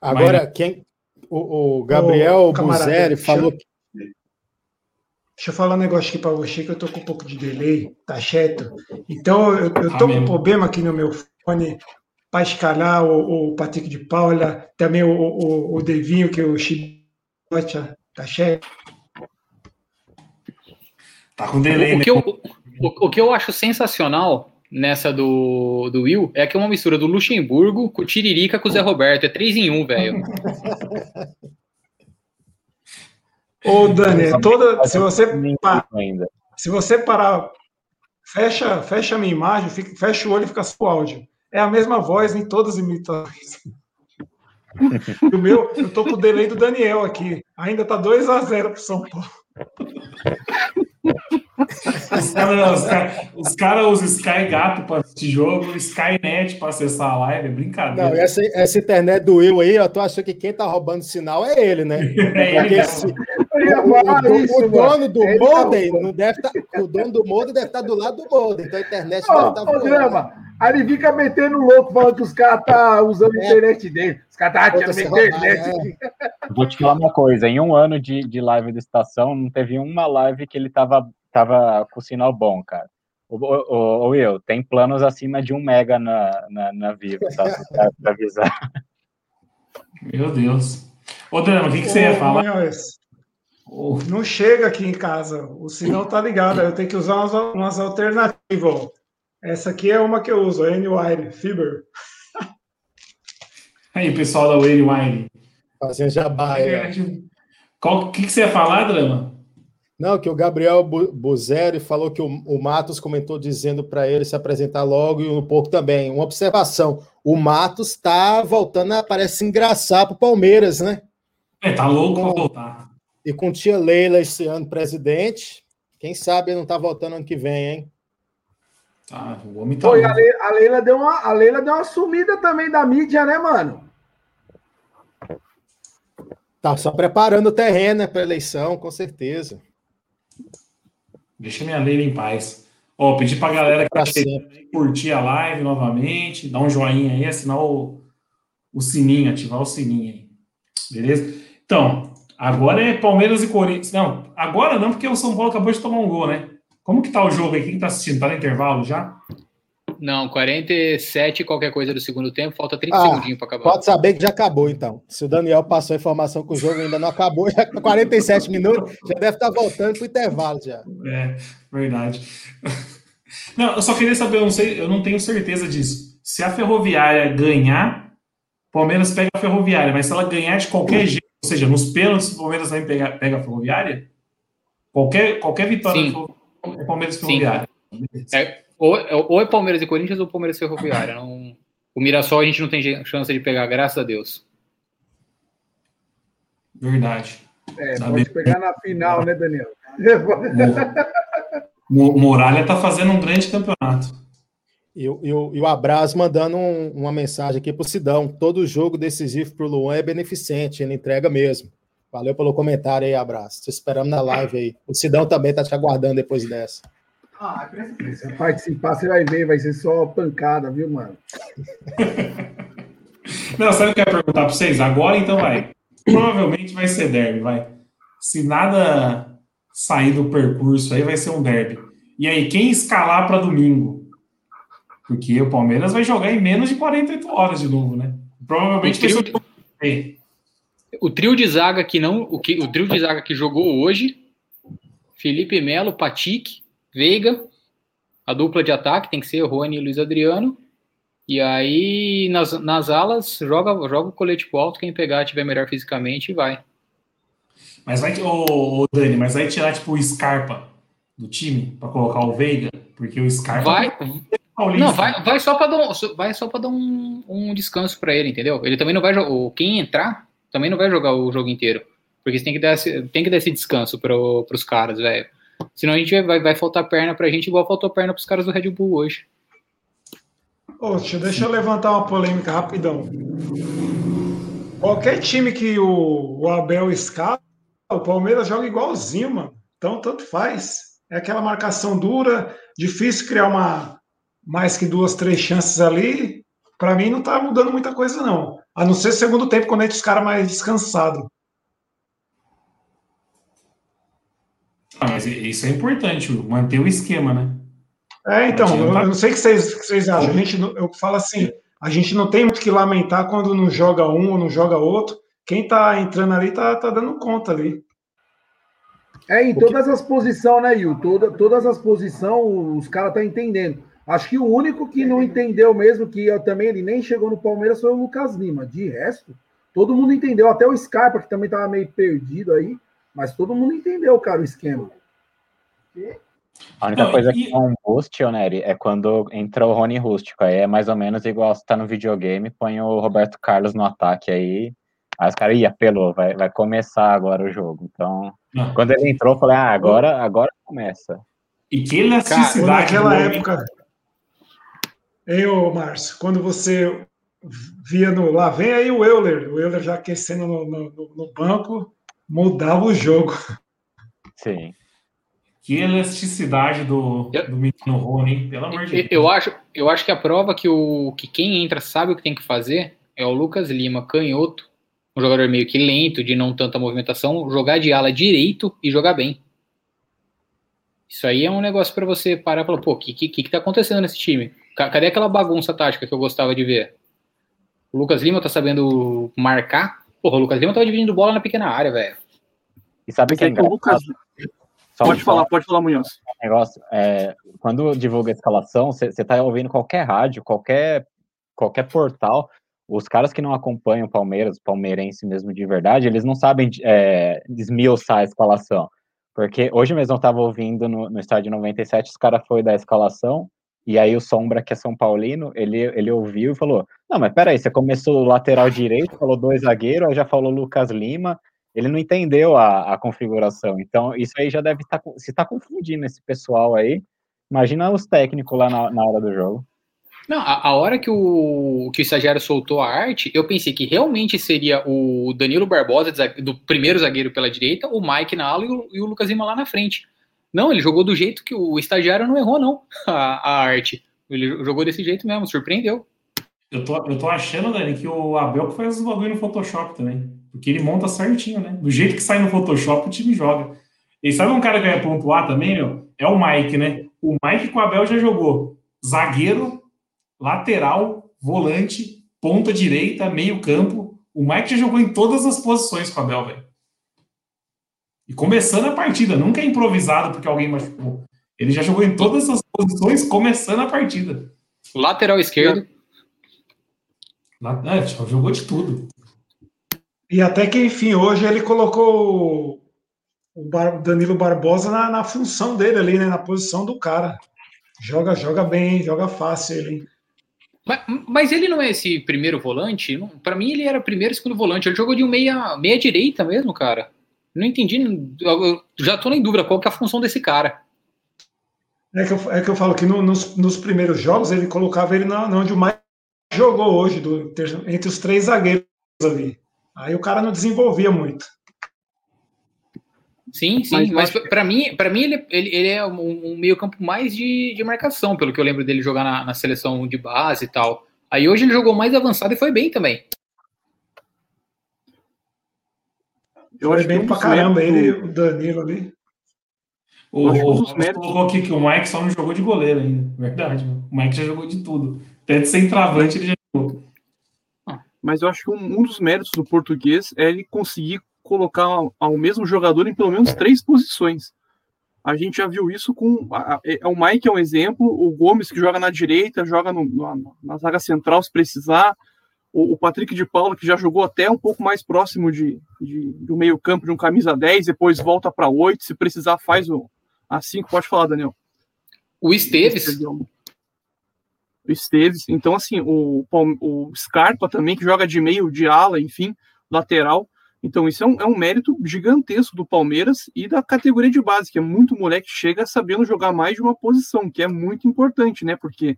Agora, Mas- quem. O, o Gabriel Ô, Buzeri deixa eu- falou. Deixa eu falar um negócio aqui para você que eu tô com um pouco de delay, tá certo? Então eu, eu tô Tá com um problema aqui no meu fone para escalar o, o Patrick de Paula, também o, o, o Devinho, que o Chibocha, tá certo? Tá com delay, O né? que, eu, o, o que eu acho sensacional nessa do, do Will é que é uma mistura do Luxemburgo com o Tiririca com o Zé Roberto. É 3 em 1, velho. Ô, Dani, é toda, se você, se você parar, fecha, fecha a minha imagem, fica- fecha o olho e fica só o áudio. É a mesma voz em todas as imitações. o meu, eu tô com o delay do Daniel aqui. Ainda tá 2 a 0 pro São Paulo. Os caras os cara, os cara usam Sky Gato para assistir jogo, Skynet para acessar a live, é brincadeira. Não, essa, essa internet do Will aí, eu tô achando que quem tá roubando sinal é ele, né? É ele se- o, dono do tá modem não deve tá, o dono do modem deve estar do lado do modem, então a internet Ô, deve estar Drama, aí ele fica metendo louco, falando que os caras tá usando a É. internet dele. Os caras tá Outra tirando a internet. roubar, aqui. Vou te falar uma coisa, em um ano de, de live do Estação, não teve uma live que ele tava, tava com sinal bom, cara. O, o, o, o Will, tem planos acima de um mega na, na, na Vivo, tá? Pra, pra avisar. Meu Deus. Ô, Drama, o que, que você ia falar? Ô, Não chega aqui em casa, o sinal tá ligado, eu tenho que usar umas, umas alternativas. Essa aqui é uma que eu uso, a N-Wire, Fiber. Aí, pessoal da Wine. fazendo jabá ó. Qual, o que, que você ia falar, Drama? Não, que o Gabriel Bu- Buzeri falou que o, o Matos comentou dizendo para ele se apresentar logo e o Porco também. Uma observação: o Matos está voltando a parece se engraçar para o Palmeiras, né? É, tá louco pra voltar. E com tia Leila esse ano presidente, quem sabe ele não está voltando ano que vem, hein? Tá, o homem tá Pô, e a. Le- a Leila, deu uma, a Leila deu uma sumida também da mídia, né, mano? Tá só preparando o terreno né, para eleição, com certeza. Deixa minha Leila em paz. Ó, pedir pra galera que tá Pra chegando aí curtir a live novamente, dar um joinha aí, assinar o, o sininho, ativar o sininho aí. Beleza? Então, agora é Palmeiras e Corinthians. Não, agora não, porque o São Paulo acabou de tomar um gol, né? Como que tá o jogo aí? Quem tá assistindo? Tá no intervalo já? Não, 47 qualquer coisa do segundo tempo, falta 30 Ah, segundinhos pra acabar. Pode saber que já acabou, então. Se o Daniel passou a informação que o jogo ainda não acabou, já tá 47 minutos, já deve estar voltando para o intervalo já. É, verdade. Não, eu só queria saber, eu não sei, eu não tenho certeza disso. Se a Ferroviária ganhar, Palmeiras pega a Ferroviária, mas se ela ganhar de qualquer jeito, ou seja, nos pênaltis o Palmeiras vai pegar pega a Ferroviária, qualquer, qualquer vitória Sim. é Palmeiras e. Ferroviária. É, ou, ou é Palmeiras e Corinthians ou Palmeiras e Ferroviária. Não, o Mirassol a gente não tem chance de pegar, graças a Deus. Verdade. É, Tá pode pegar na final, né, Daniel? O Muralha tá fazendo um grande campeonato. E, o- e o- e o Abraz mandando um- uma mensagem aqui para o Sidão. Todo jogo decisivo para o Luan é beneficente, ele entrega mesmo. Valeu pelo comentário aí, Abraz. Te esperamos na live aí. O Sidão também tá te aguardando depois dessa. Se participar, você vai ver, vai ser só pancada, viu, mano? Não, sabe o que eu ia perguntar para vocês? Agora então vai. Provavelmente vai ser derby, vai. Se nada sair do percurso aí, vai ser um derby. E aí, quem escalar para domingo? Porque o Palmeiras vai jogar em menos de 48 horas de novo, né? Provavelmente vai ser o O trio de zaga que não. O, que, o trio de zaga que jogou hoje: Felipe Melo, Patique, Veiga. A dupla de ataque tem que ser Rony e Luiz Adriano. E aí, nas, nas alas, joga, joga o colete pro alto. Quem pegar tiver melhor fisicamente, vai. Mas vai, ô, ô, Dani, mas vai tirar tipo o Scarpa do time para colocar o Veiga? Porque o Scarpa Vai, é paulista. Não, vai, vai só para dar, vai só pra dar um, um descanso para ele, entendeu? Ele também não vai jogar. Quem entrar também não vai jogar o jogo inteiro. Porque você tem que dar esse, tem que dar esse descanso pro, pros caras, velho. Senão a gente vai, vai faltar perna pra gente, igual faltou perna pros caras do Red Bull hoje. Tio, deixa eu levantar uma polêmica rapidão. Qualquer time que o, o Abel escala, o Palmeiras joga igualzinho, mano. Então, tanto faz. É aquela marcação dura, difícil criar uma, mais que duas, três chances ali, para mim não tá mudando muita coisa, não. A não ser segundo tempo, quando a gente os caras mais descansados. Ah, mas isso é importante, manter o esquema, né? É, então, eu, eu não sei o que vocês, que vocês acham. A gente, eu falo assim, a gente não tem muito que lamentar quando não joga um ou não joga outro. Quem tá entrando ali tá, tá dando conta ali. É, em todas as posições, né, Yu? Toda, todas as posições, os caras estão tá entendendo. Acho que o único que não entendeu mesmo, que eu também ele nem chegou no Palmeiras, foi o Lucas Lima. De resto, todo mundo entendeu. Até o Scarpa, que também estava meio perdido aí. Mas todo mundo entendeu, cara, o esquema. A única não, coisa e... que é um boost, Nery, é quando entra o Rony Rústico. Aí é mais ou menos igual você tá no videogame, põe o Roberto Carlos no ataque aí. Aí os caras, ih, apelou, vai, vai começar agora o jogo. Então, não. quando ele entrou, eu falei, ah, agora, agora começa. E que elasticidade. Naquela época. Hein, ô Márcio, quando você via no. Lá vem aí o Euler, o Euler já aquecendo no, no, no banco, mudava o jogo. Sim. Que elasticidade do, eu, do menino Rony, hein? Pelo amor de Deus. Eu acho, eu acho que a prova que, o, que quem entra sabe o que tem que fazer é o Lucas Lima, canhoto, um jogador meio que lento, de não tanta movimentação, jogar de ala direito e jogar bem. Isso aí é um negócio para você parar e falar, pô, o que, que, que tá acontecendo nesse time? Cadê aquela bagunça tática que eu gostava de ver? O Lucas Lima tá sabendo marcar? Porra, o Lucas Lima tava dividindo bola na pequena área, velho. E sabe o que é, que o Lucas... pode falar, pode falar, Munhoz. Negócio, é, quando divulga a escalação, você tá ouvindo qualquer rádio, qualquer, qualquer portal, os caras que não acompanham o Palmeiras, palmeirense mesmo de verdade, eles não sabem é, desmiuçar a escalação. Porque hoje mesmo eu estava ouvindo no, no estádio 97, os caras foi da escalação, e aí o Sombra, que é São Paulino, ele, ele ouviu e falou: Não, mas peraí, você começou lateral direito, falou dois zagueiros, aí já falou Lucas Lima, ele não entendeu a, a configuração. Então, isso aí já deve estar tá, se está confundindo esse pessoal aí. Imagina os técnicos lá na, na hora do jogo. Não, a, a, hora que o, que o estagiário soltou a arte, eu pensei que realmente seria o Danilo Barbosa, do primeiro zagueiro pela direita, o Mike na ala e o, e o Lucas Lima lá na frente. Não, ele jogou do jeito que o estagiário não errou, não, a, a arte. Ele jogou desse jeito mesmo, surpreendeu. Eu tô, eu tô achando, Dani, que o Abel faz os bagulho no Photoshop também. Porque ele monta certinho, né? Do jeito que sai no Photoshop, o time joga. E sabe um cara que vai pontuar também, meu? É o Mike, né? O Mike com o Abel já jogou zagueiro, lateral, volante, ponta direita, meio campo. O Mike já jogou em todas as posições com a Bel, velho. E começando a partida, nunca é improvisado porque alguém machucou. Ele já jogou em todas as posições, começando a partida. Lateral esquerdo. É, jogou de tudo. E até que, enfim, hoje ele colocou o Danilo Barbosa na, na função dele ali, né? Na posição do cara. Joga, joga bem, joga fácil ele. Mas, mas, ele não é esse primeiro volante? Para mim, ele era primeiro e segundo volante. Ele jogou de um meia, meia direita mesmo, cara. Não entendi. Eu já tô em dúvida qual que é a função desse cara. É que eu, é que eu falo que no, nos, nos, primeiros jogos ele colocava ele na, onde o mais jogou hoje, do, entre os três zagueiros ali. Aí o cara não desenvolvia muito. Sim, sim, mas, mas para mim, para mim ele, ele, ele, é um, um meio-campo mais de, de marcação, pelo que eu lembro dele jogar na, na, seleção de base e tal. Aí hoje ele jogou mais avançado e foi bem também. Eu acho bem pra caramba ele, o Danilo ali. O, o, colocou aqui que o Mike só não jogou de goleiro ainda. Verdade, o Mike já jogou de tudo. Até de centroavante ele já jogou. Mas eu acho que um, um dos méritos do português é ele conseguir colocar ao mesmo jogador em pelo menos três posições. A gente já viu isso com. A, a, o Mike é um exemplo, o Gomes que joga na direita, joga no, na, na, zaga central se precisar. O, o, Patrick de Paula, que já jogou até um pouco mais próximo de, de do meio-campo de um camisa 10, depois volta para 8, se precisar, faz o a 5. Pode falar, Daniel. O Esteves. O Esteves. Então, assim, o, o Scarpa também, que joga de meio, de ala, enfim, lateral. Então, isso é um, é um mérito gigantesco do Palmeiras e da categoria de base, que é muito moleque chega sabendo jogar mais de uma posição, que é muito importante, né? Porque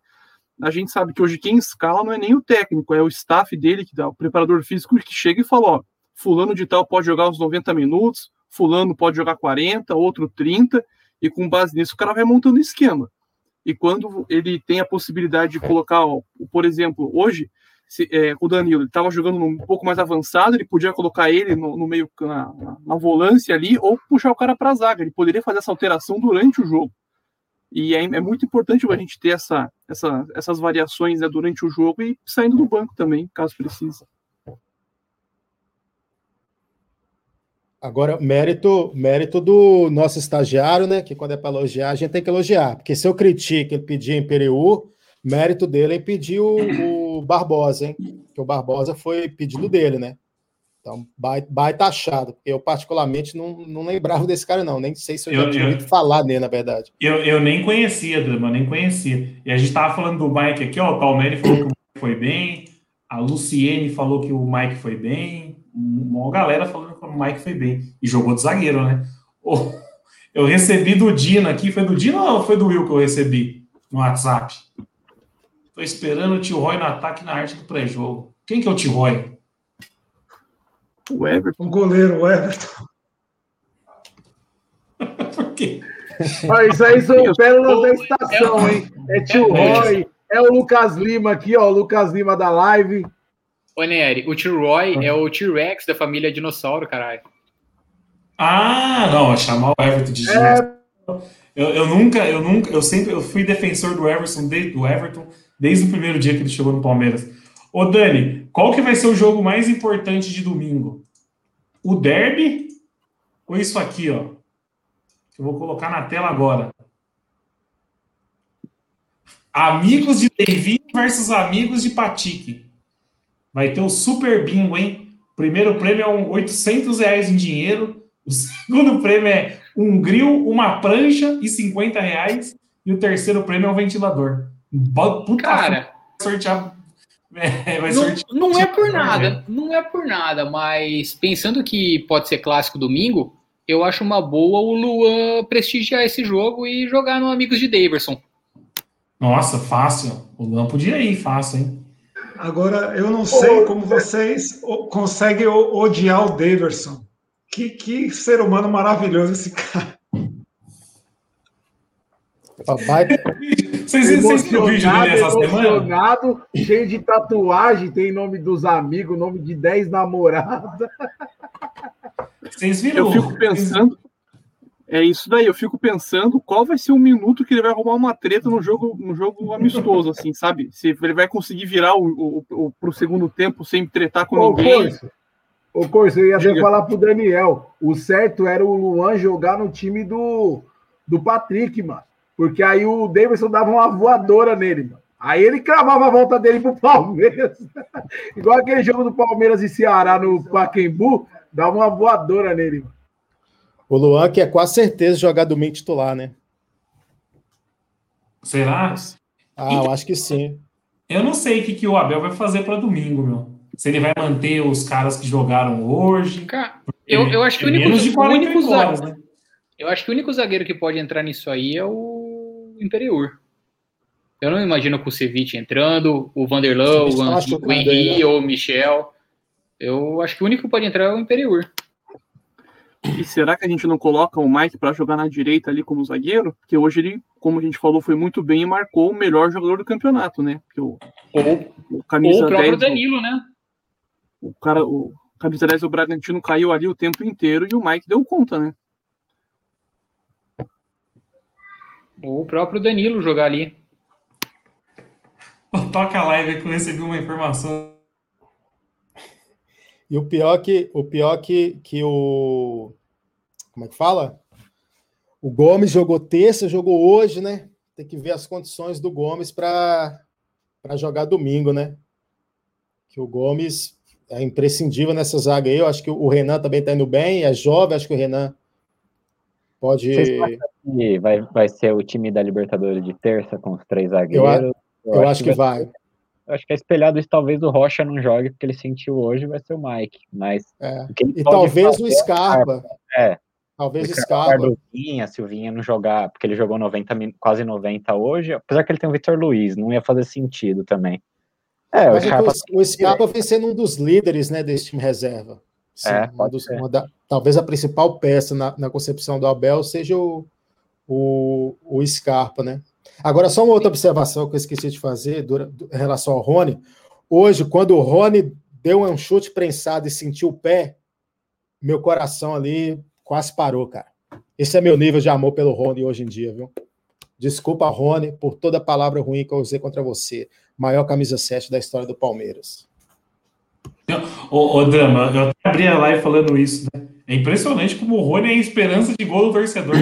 a gente sabe que hoje quem escala não é nem o técnico, é o staff dele, que dá o preparador físico que chega e fala: ó, fulano de tal pode jogar os 90 minutos, fulano pode jogar 40, outro 30, e com base nisso o cara vai montando esquema. E quando ele tem a possibilidade de colocar, ó, por exemplo, hoje, se, é, o Danilo estava jogando um pouco mais avançado, ele podia colocar ele no, no meio, na, na, volância ali, ou puxar o cara para a zaga. Ele poderia fazer essa alteração durante o jogo. E é, é muito importante a gente ter essa, essa, essas variações né, durante o jogo e saindo do banco também, caso precise. Agora, mérito, mérito do nosso estagiário, né? Que quando é para elogiar, a gente tem que elogiar. Porque se eu critico ele pedir em Pereu, mérito dele é pedir o, o, Barbosa, hein? Que o Barbosa foi pedido dele, né? Então, baita achado, porque eu particularmente não, não lembrava desse cara, não. Nem sei se eu, eu já tinha ouvido falar nele, na verdade. Eu, eu nem conhecia, Drama, nem conhecia. E a gente tava falando do Mike aqui, ó. O Palmeiras falou que o Mike foi bem, a Luciene falou que o Mike foi bem, uma galera falando que o Mike foi bem. E jogou de zagueiro, né? Eu recebi do Dino aqui, foi do Dino ou foi do Will que eu recebi no WhatsApp? Tô esperando o tio Roy no ataque na arte do pré-jogo. Quem que é o tio Roy? O Everton. O goleiro, o Everton. Por quê? Ah, isso aí são pérolas da estação, hein? É tio Roy, é o Lucas Lima aqui, ó, o Lucas Lima da live. Ô, Nery, o tio Roy é o T-Rex da família Dinossauro, caralho. Ah, não, chamar o Everton de é... eu, eu nunca, eu nunca, eu sempre, eu fui defensor do Everton, desde, do Everton desde o primeiro dia que ele chegou no Palmeiras. Ô, Dani, qual que vai ser o jogo mais importante de domingo? O derby ou isso aqui, ó? Que eu vou colocar na tela agora. Amigos de Levi versus amigos de Patique. Vai ter o super bingo, hein? O primeiro prêmio é um 800 reais em dinheiro. O segundo prêmio é um grill, uma prancha e 50 reais. E o terceiro prêmio é um ventilador. Puta Cara, sortear. É, não, sortear. não é por nada, não é por nada, mas pensando que pode ser clássico domingo, eu acho uma boa o Luan prestigiar esse jogo e jogar no Amigos de Daverson. Nossa, fácil. O Luan podia ir, fácil, hein? Agora, eu não sei como vocês conseguem odiar o Daverson. Que, que ser humano maravilhoso esse cara. Papai. Vocês viram o vídeo dele essa semana? cheio de tatuagem, tem nome dos amigos, nome de 10 namoradas. Vocês viram? Eu fico pensando. É isso daí, eu fico pensando qual vai ser o minuto que ele vai arrumar uma treta no jogo, no jogo amistoso, assim, sabe? Se ele vai conseguir virar o, o, o, pro segundo tempo sem tretar com Ô, ninguém. Corso, Ô, Corso, eu ia até falar pro Daniel. O certo era o Luan jogar no time do, do Patrick, mano. Porque aí o Davidson dava uma voadora nele, mano. Aí ele cravava a volta dele pro Palmeiras. Igual aquele jogo do Palmeiras e Ceará no Paquembu, dava uma voadora nele, mano. O Luan, que é quase certeza jogar domingo titular, né? Será? Ah, eu acho que sim. Eu não sei o que, que o Abel vai fazer para domingo, meu. Se ele vai manter os caras que jogaram hoje. Cara, eu, eu acho que o único, né? Eu acho que o único zagueiro que pode entrar nisso aí é o Imperiur. Eu não imagino com o Ceviche entrando, o Vanderlão, o Henry ou o Michel. Eu acho que o único que pode entrar é o Imperiur. E será que a gente não coloca o Mike para jogar na direita ali como zagueiro? Porque hoje ele, como a gente falou, foi muito bem e marcou o melhor jogador do campeonato, né? Porque o, ou, o camisa ou o próprio 10, Danilo, né? O cara, o camisa 10 do Bragantino caiu ali o tempo inteiro e o Mike deu conta, né? Ou o próprio Danilo jogar ali. Toca a live que eu recebi uma informação e o pior que o pior que, que o como é que fala? O Gomes jogou terça, jogou hoje, né? Tem que ver as condições do Gomes para jogar domingo, né? Que o Gomes é imprescindível nessa zaga aí. Eu acho que o Renan também está indo bem, é jovem, acho que o Renan pode. Que vai, vai ser o time da Libertadores de terça com os três zagueiros? Eu, eu acho, acho, que vai. vai acho que é espelhado isso, talvez o Rocha não jogue, porque ele sentiu hoje vai ser o Mike. Mas. É. E talvez o Scarpa. É. Talvez o Scarpa. O Vinha, se o Vinha não jogar, porque ele jogou 90, quase 90 hoje, apesar que ele tem o Vitor Luiz, não ia fazer sentido também. É, o Scarpa, o Scarpa vem sendo um dos líderes né, desse time reserva. Sim, é, um dos, da, talvez a principal peça na, na, concepção do Abel seja o, o, o Scarpa, né? Agora, só uma outra observação que eu esqueci de fazer em relação ao Rony. Hoje, quando o Rony deu um chute prensado e sentiu o pé, meu coração ali quase parou, cara. Esse é meu nível de amor pelo Rony hoje em dia, viu? Desculpa, Rony, por toda palavra ruim que eu usei contra você. Maior camisa 7 da história do Palmeiras. Ô, ô Dama, eu até abri a live falando isso, né? É impressionante como o Rony é a esperança de gol do torcedor.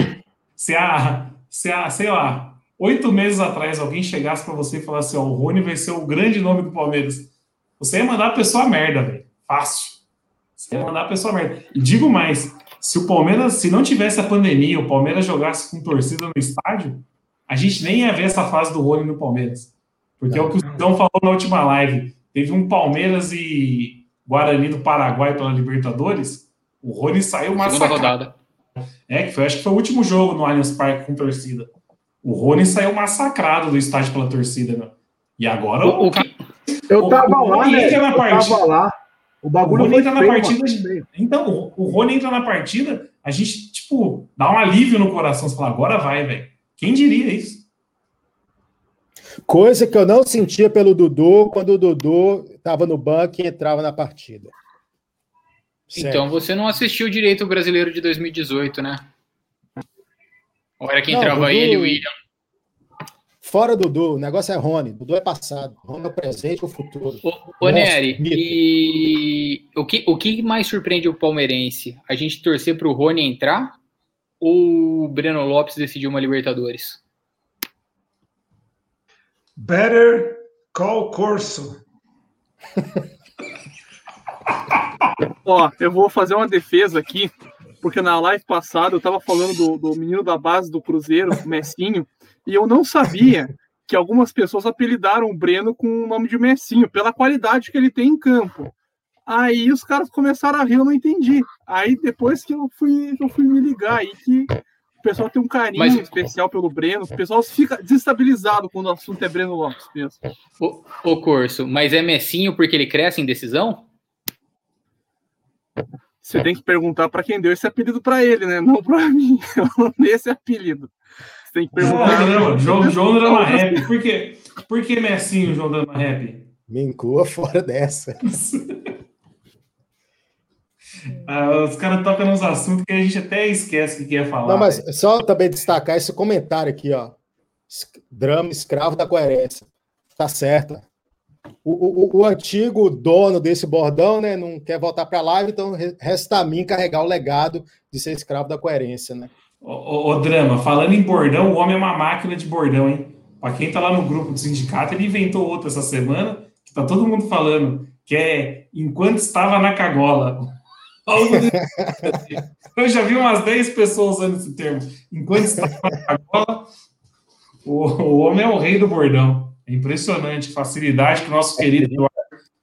Se a, se a, sei lá, oito meses atrás alguém chegasse para você e falasse, ó, o Rony vai ser o grande nome do Palmeiras, você ia mandar a pessoa a merda, velho. Fácil. Você ia mandar a pessoa a merda. E digo mais, se o Palmeiras, se não tivesse a pandemia, o Palmeiras jogasse com torcida no estádio, a gente nem ia ver essa fase do Rony no Palmeiras. Porque é o que o Sidão falou na última live. Teve um Palmeiras e Guarani do Paraguai pela Libertadores. O Rony saiu massacrado. rodada. É, que foi, acho que foi o último jogo no Allianz Parque com torcida. O Rony saiu massacrado do estádio pela torcida, meu. E agora o, o, cara, Eu tava o, lá, o né? Na partida. Eu tava lá. O bagulho o Rony entra na partida. Então, o Rony entra na partida, a gente, tipo, dá um alívio no coração. Você fala, agora vai, velho. Quem diria isso? Coisa que eu não sentia pelo Dudu quando o Dudu estava no banco e entrava na partida. Certo. Então você não assistiu direito o brasileiro de 2018, né? Ou era quem não, entrava Dudu... ele e o William? Fora Dudu, o negócio é Rony. Dudu é passado. Rony é o presente e o futuro. Ô, Nery, e o que, o que mais surpreende o palmeirense? A gente torcer para o Rony entrar ou o Breno Lopes decidir uma Libertadores? Better call Corso. Ó, eu vou fazer uma defesa aqui, porque na live passada eu tava falando do, do menino da base do Cruzeiro, o Messinho, e eu não sabia que algumas pessoas apelidaram o Breno com o nome de Messinho, pela qualidade que ele tem em campo. Aí os caras começaram a rir, eu não entendi. Aí depois que eu fui, eu fui me ligar aí que o pessoal tem um carinho Mas... especial pelo Breno, o pessoal fica desestabilizado quando o assunto é Breno Lopes. Penso. O, o curso, mas é Messinho porque ele cresce em decisão? Você tem que perguntar para quem deu esse apelido para ele, né? Não para mim. Esse apelido. Você tem que perguntar. Não, não, João, João Drama Rap. Por que, por que Messinho, João Drama Rap? Me inclua fora dessa. Ah, os caras tocam nos assuntos que a gente até esquece o que ia falar. Não, mas só também destacar esse comentário aqui, ó. Drama escravo da coerência. Tá certo. O, o, o, antigo dono desse bordão, né, não quer voltar para a live, então resta a mim carregar o legado de ser escravo da coerência, né? Ô, ô, Drama, falando em bordão, o homem é uma máquina de bordão, hein? Para quem tá lá no grupo do sindicato, ele inventou outro essa semana, que tá todo mundo falando, que é enquanto estava na cagola. Eu já vi umas 10 pessoas usando esse termo. Enquanto está na bola, o, homem é o rei do bordão. É impressionante a facilidade que o nosso querido Eduardo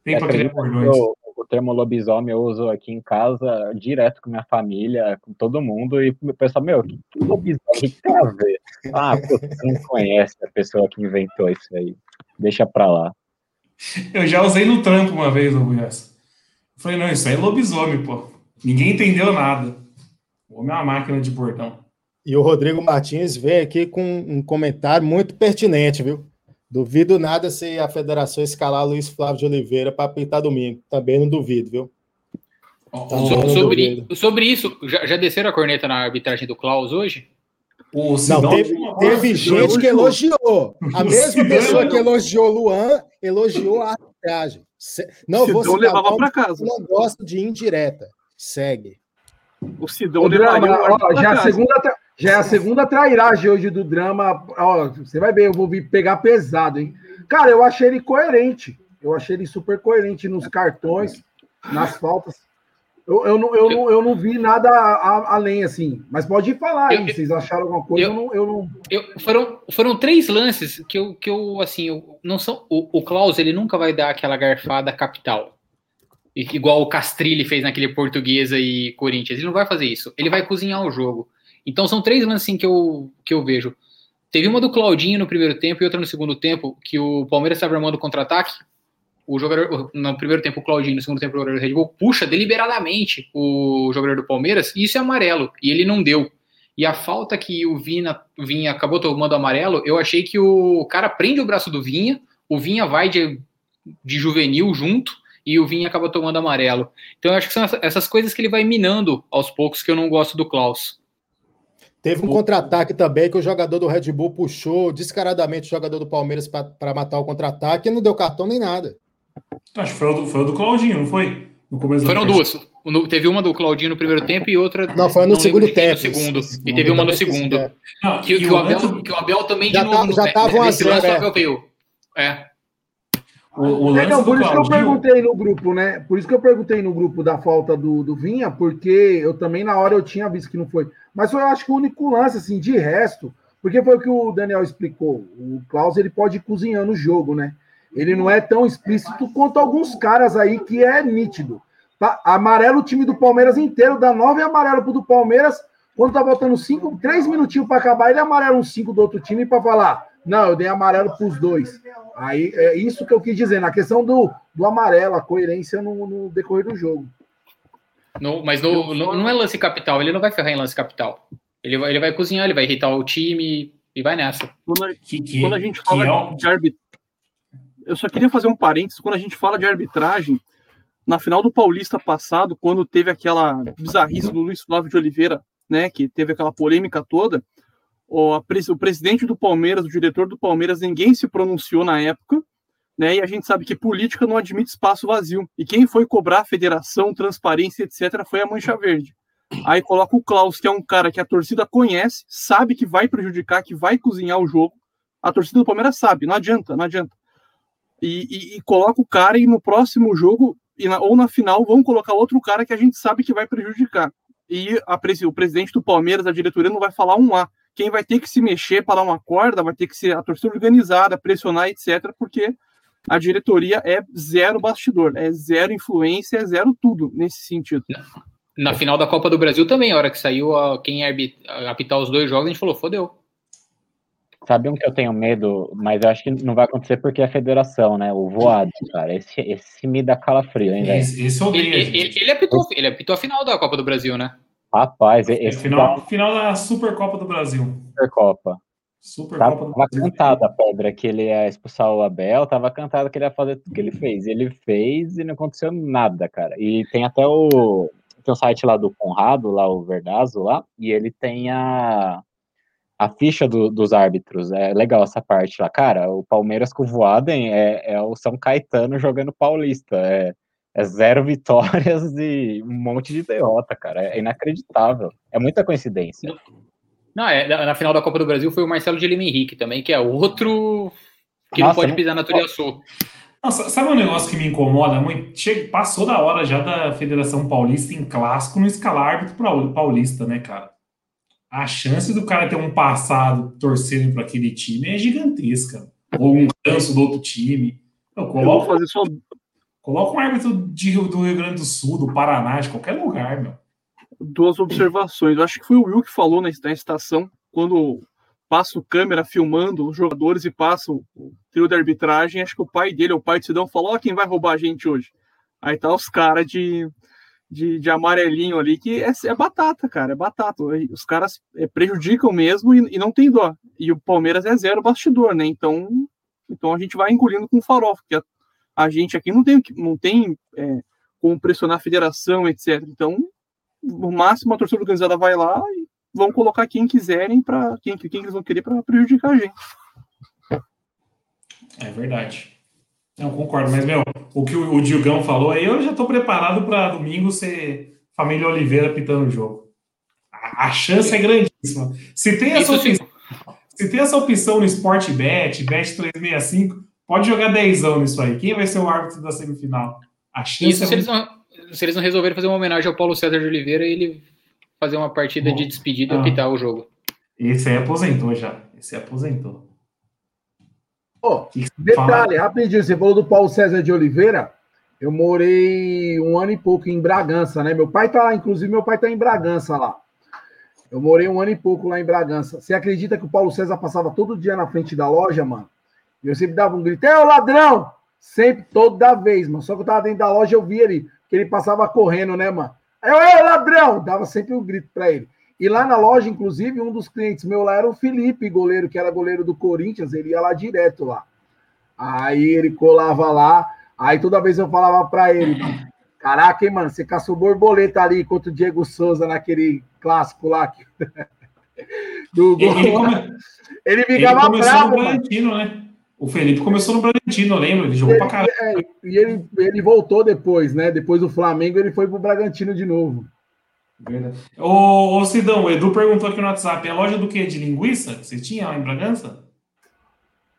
tem para criar bordões. O, o termo lobisomem eu uso aqui em casa, direto com minha família, com todo mundo, e o pessoal, meu, que, que lobisomem tem a ver? Ah, você não conhece a pessoa que inventou isso aí. Deixa pra lá. Eu já usei no trampo uma vez, ô Falei, não, isso aí é lobisomem, pô. Ninguém entendeu nada. O homem é uma máquina de bordão. E o Rodrigo Martins vem aqui com um comentário muito pertinente, viu? Duvido nada se a federação escalar Luiz Flávio de Oliveira para pintar domingo. Também não duvido, viu? Tá so, sobre, sobre isso, já, já desceram a corneta na arbitragem do Klaus hoje? O não, teve, teve gente que elogiou. A mesma pessoa que elogiou Luan elogiou a arbitragem. Não vou citar levava para casa. Não gosto de indireta. Segue. O Sidão levaria já, a segunda, já é a segunda trairagem hoje do drama. Ó, você vai ver, eu vou vir pegar pesado, hein? Cara, eu achei ele coerente. Eu achei ele super coerente nos cartões, nas faltas. Eu, eu, não, eu, não, eu não vi nada a, a, além, assim. Mas pode falar aí. Vocês acharam alguma coisa? Eu, não. Eu não... Eu, foram, foram três lances que eu, que eu assim, eu, não são. O, o Klaus, ele nunca vai dar aquela garfada capital igual o Castrilli fez naquele Portuguesa e Corinthians. Ele não vai fazer isso. Ele vai cozinhar o jogo. Então são três lances assim, que, eu, que eu vejo. Teve uma do Claudinho no primeiro tempo e outra no segundo tempo, que o Palmeiras estava armando contra-ataque. O jogador, no primeiro tempo, o Claudinho, no segundo tempo, o jogador do Red Bull puxa deliberadamente o jogador do Palmeiras, e isso é amarelo, e ele não deu. E a falta que o Vinha, Vinha acabou tomando amarelo, eu achei que o cara prende o braço do Vinha, o Vinha vai de, de juvenil junto e o Vinha acaba tomando amarelo. Então eu acho que são essas coisas que ele vai minando aos poucos que eu não gosto do Klaus. Teve um contra-ataque também que o jogador do Red Bull puxou descaradamente o jogador do Palmeiras para matar o contra-ataque e não deu cartão nem nada. Acho que foi o do, foi o do Claudinho, não foi? No começo Foram duas. Teve uma do Claudinho no primeiro tempo e outra. Não, foi no não segundo tempo. No segundo. E teve uma no segundo. Não, que, que, o Abel, que o Abel também já de novo. Tá, já estava um zero, é. é. O, o é, não, por isso Claudinho... que eu perguntei no grupo, né? Por isso que eu perguntei no grupo da falta do, do Vinha, porque eu também na hora eu tinha visto que não foi. Mas foi, eu acho que o único lance, assim, de resto, porque foi o que o Daniel explicou. O Klaus ele pode ir cozinhando o jogo, né? Ele não é tão explícito quanto alguns caras aí que é nítido. Tá? Amarelo o time do Palmeiras inteiro, dá nove amarelo pro do Palmeiras. Quando tá faltando cinco, três minutinhos para acabar, ele amarela um cinco do outro time para falar: não, eu dei amarelo para os dois. Aí é isso que eu quis dizer, na questão do, do amarelo, a coerência no, no decorrer do jogo. No, mas no, no, não é lance capital, ele não vai ferrar em lance capital. Ele vai, ele vai cozinhar, ele vai irritar o time e vai nessa. Quando a, que, que, quando a gente fala é de arbitragem. Eu só queria fazer um parênteses, quando a gente fala de arbitragem, na final do Paulista passado, quando teve aquela bizarrice do Luiz Flávio de Oliveira, né, que teve aquela polêmica toda, o, o presidente do Palmeiras, o diretor do Palmeiras, ninguém se pronunciou na época, né? E a gente sabe que política não admite espaço vazio. E quem foi cobrar a federação, transparência, etc., foi a Mancha Verde. Aí coloca o Klaus, que é um cara que a torcida conhece, sabe que vai prejudicar, que vai cozinhar o jogo. A torcida do Palmeiras sabe, não adianta, não adianta. E, e, e coloca o cara e no próximo jogo, na, ou na final, vão colocar outro cara que a gente sabe que vai prejudicar. E a, o presidente do Palmeiras, a diretoria, não vai falar um A quem vai ter que se mexer para dar uma corda vai ter que ser a torcida organizada, pressionar, etc., porque a diretoria é zero bastidor, é zero influência, é zero tudo nesse sentido. Na final da Copa do Brasil também, a hora que saiu a, quem ia apitar os dois jogos, a gente falou, fodeu. Sabe um que eu tenho medo, mas eu acho que não vai acontecer porque é a federação, né? O voado, cara. Esse, esse me dá calafrio, hein, velho? Esse, esse ele, ele, ele, apitou, ele apitou a final da Copa do Brasil, né? Rapaz, é esse final, tá... final da Supercopa do Brasil. Supercopa. Supercopa tava, do tava Brasil. cantada a pedra que ele ia expulsar o Abel, tava cantada que ele ia fazer tudo que ele fez. Ele fez e não aconteceu nada, cara. E tem até o tem um site lá do Conrado, lá o Verdazo lá, e ele tem a a ficha do, dos árbitros. É legal essa parte lá. Cara, o Palmeiras com o Voaden é, é o São Caetano jogando Paulista. É, é zero vitórias e um monte de derrota, cara. É inacreditável. É muita coincidência. Não, é, na final da Copa do Brasil foi o Marcelo de Lima Henrique também, que é outro que Nossa, não pode pisar na Turiaçu. Nossa, sabe um negócio que me incomoda muito? Chega, passou da hora já da Federação Paulista em clássico no escalar árbitro paulista, né, cara? A chance do cara ter um passado torcendo para aquele time é gigantesca. Ou um canso do outro time. Eu coloco... Eu vou fazer só Coloca um árbitro de, do Rio Grande do Sul, do Paraná, de qualquer lugar, meu. Duas observações. Eu acho que foi o Will que falou na, na estação, quando passa o câmera filmando os jogadores e passa o, trio de arbitragem. Acho que o pai dele, o pai de Sidão, falou: Ó, quem vai roubar a gente hoje? Aí tá os caras de, de, de, amarelinho ali, que é, é, batata, cara, é batata. Os caras é, prejudicam mesmo e, e, não tem dó. E o Palmeiras é zero bastidor, né? Então, então a gente vai engolindo com farofa, porque a gente aqui não tem, não tem é, como pressionar a federação, etc. Então, no máximo, a torcida organizada vai lá e vão colocar quem quiserem para quem, quem eles vão querer para prejudicar a gente. É verdade. Não, concordo, mas, meu, o que o, o Diogão falou aí, eu já estou preparado para domingo ser família Oliveira pitando o jogo. A, a chance é grandíssima. Se tem essa opção, se tem essa opção no Sportbet, Bet 365, Pode jogar dezão nisso aí. Quem vai ser o árbitro da semifinal? A chance Isso é se, eles não, se eles não resolverem fazer uma homenagem ao Paulo César de Oliveira, ele fazer uma partida Bom, de despedida e ah. apitar o jogo. Esse aí aposentou já. Esse aí aposentou. Oh, detalhe, fala? rapidinho, você falou do Paulo César de Oliveira. Eu morei um ano e pouco em Bragança, né? Meu pai tá lá, inclusive meu pai tá em Bragança lá. Eu morei um ano e pouco lá em Bragança. Você acredita que o Paulo César passava todo dia na frente da loja, mano? E eu sempre dava um grito, é o ladrão! Sempre, toda vez, mano. Só que eu tava dentro da loja, eu vi ele, que ele passava correndo, né, mano? Aí eu, é o ladrão! Dava sempre um grito pra ele. E lá na loja, inclusive, um dos clientes meu lá era o Felipe, goleiro, que era goleiro do Corinthians, ele ia lá direto lá. Aí ele colava lá, aí toda vez eu falava para ele, caraca, hein, mano, você caçou borboleta ali contra o Diego Souza naquele clássico lá. do gol. Ele, come... ele ficava ele bravo, no Bragantino, né? O Felipe começou no Bragantino, eu lembro, ele jogou ele, pra caralho. É, e ele, ele voltou depois, né? Depois do Flamengo, ele foi pro Bragantino de novo. Verdade. Ô, ô Sidão, o Edu perguntou aqui no WhatsApp: é a loja do quê? De linguiça? Que você tinha lá em Bragança?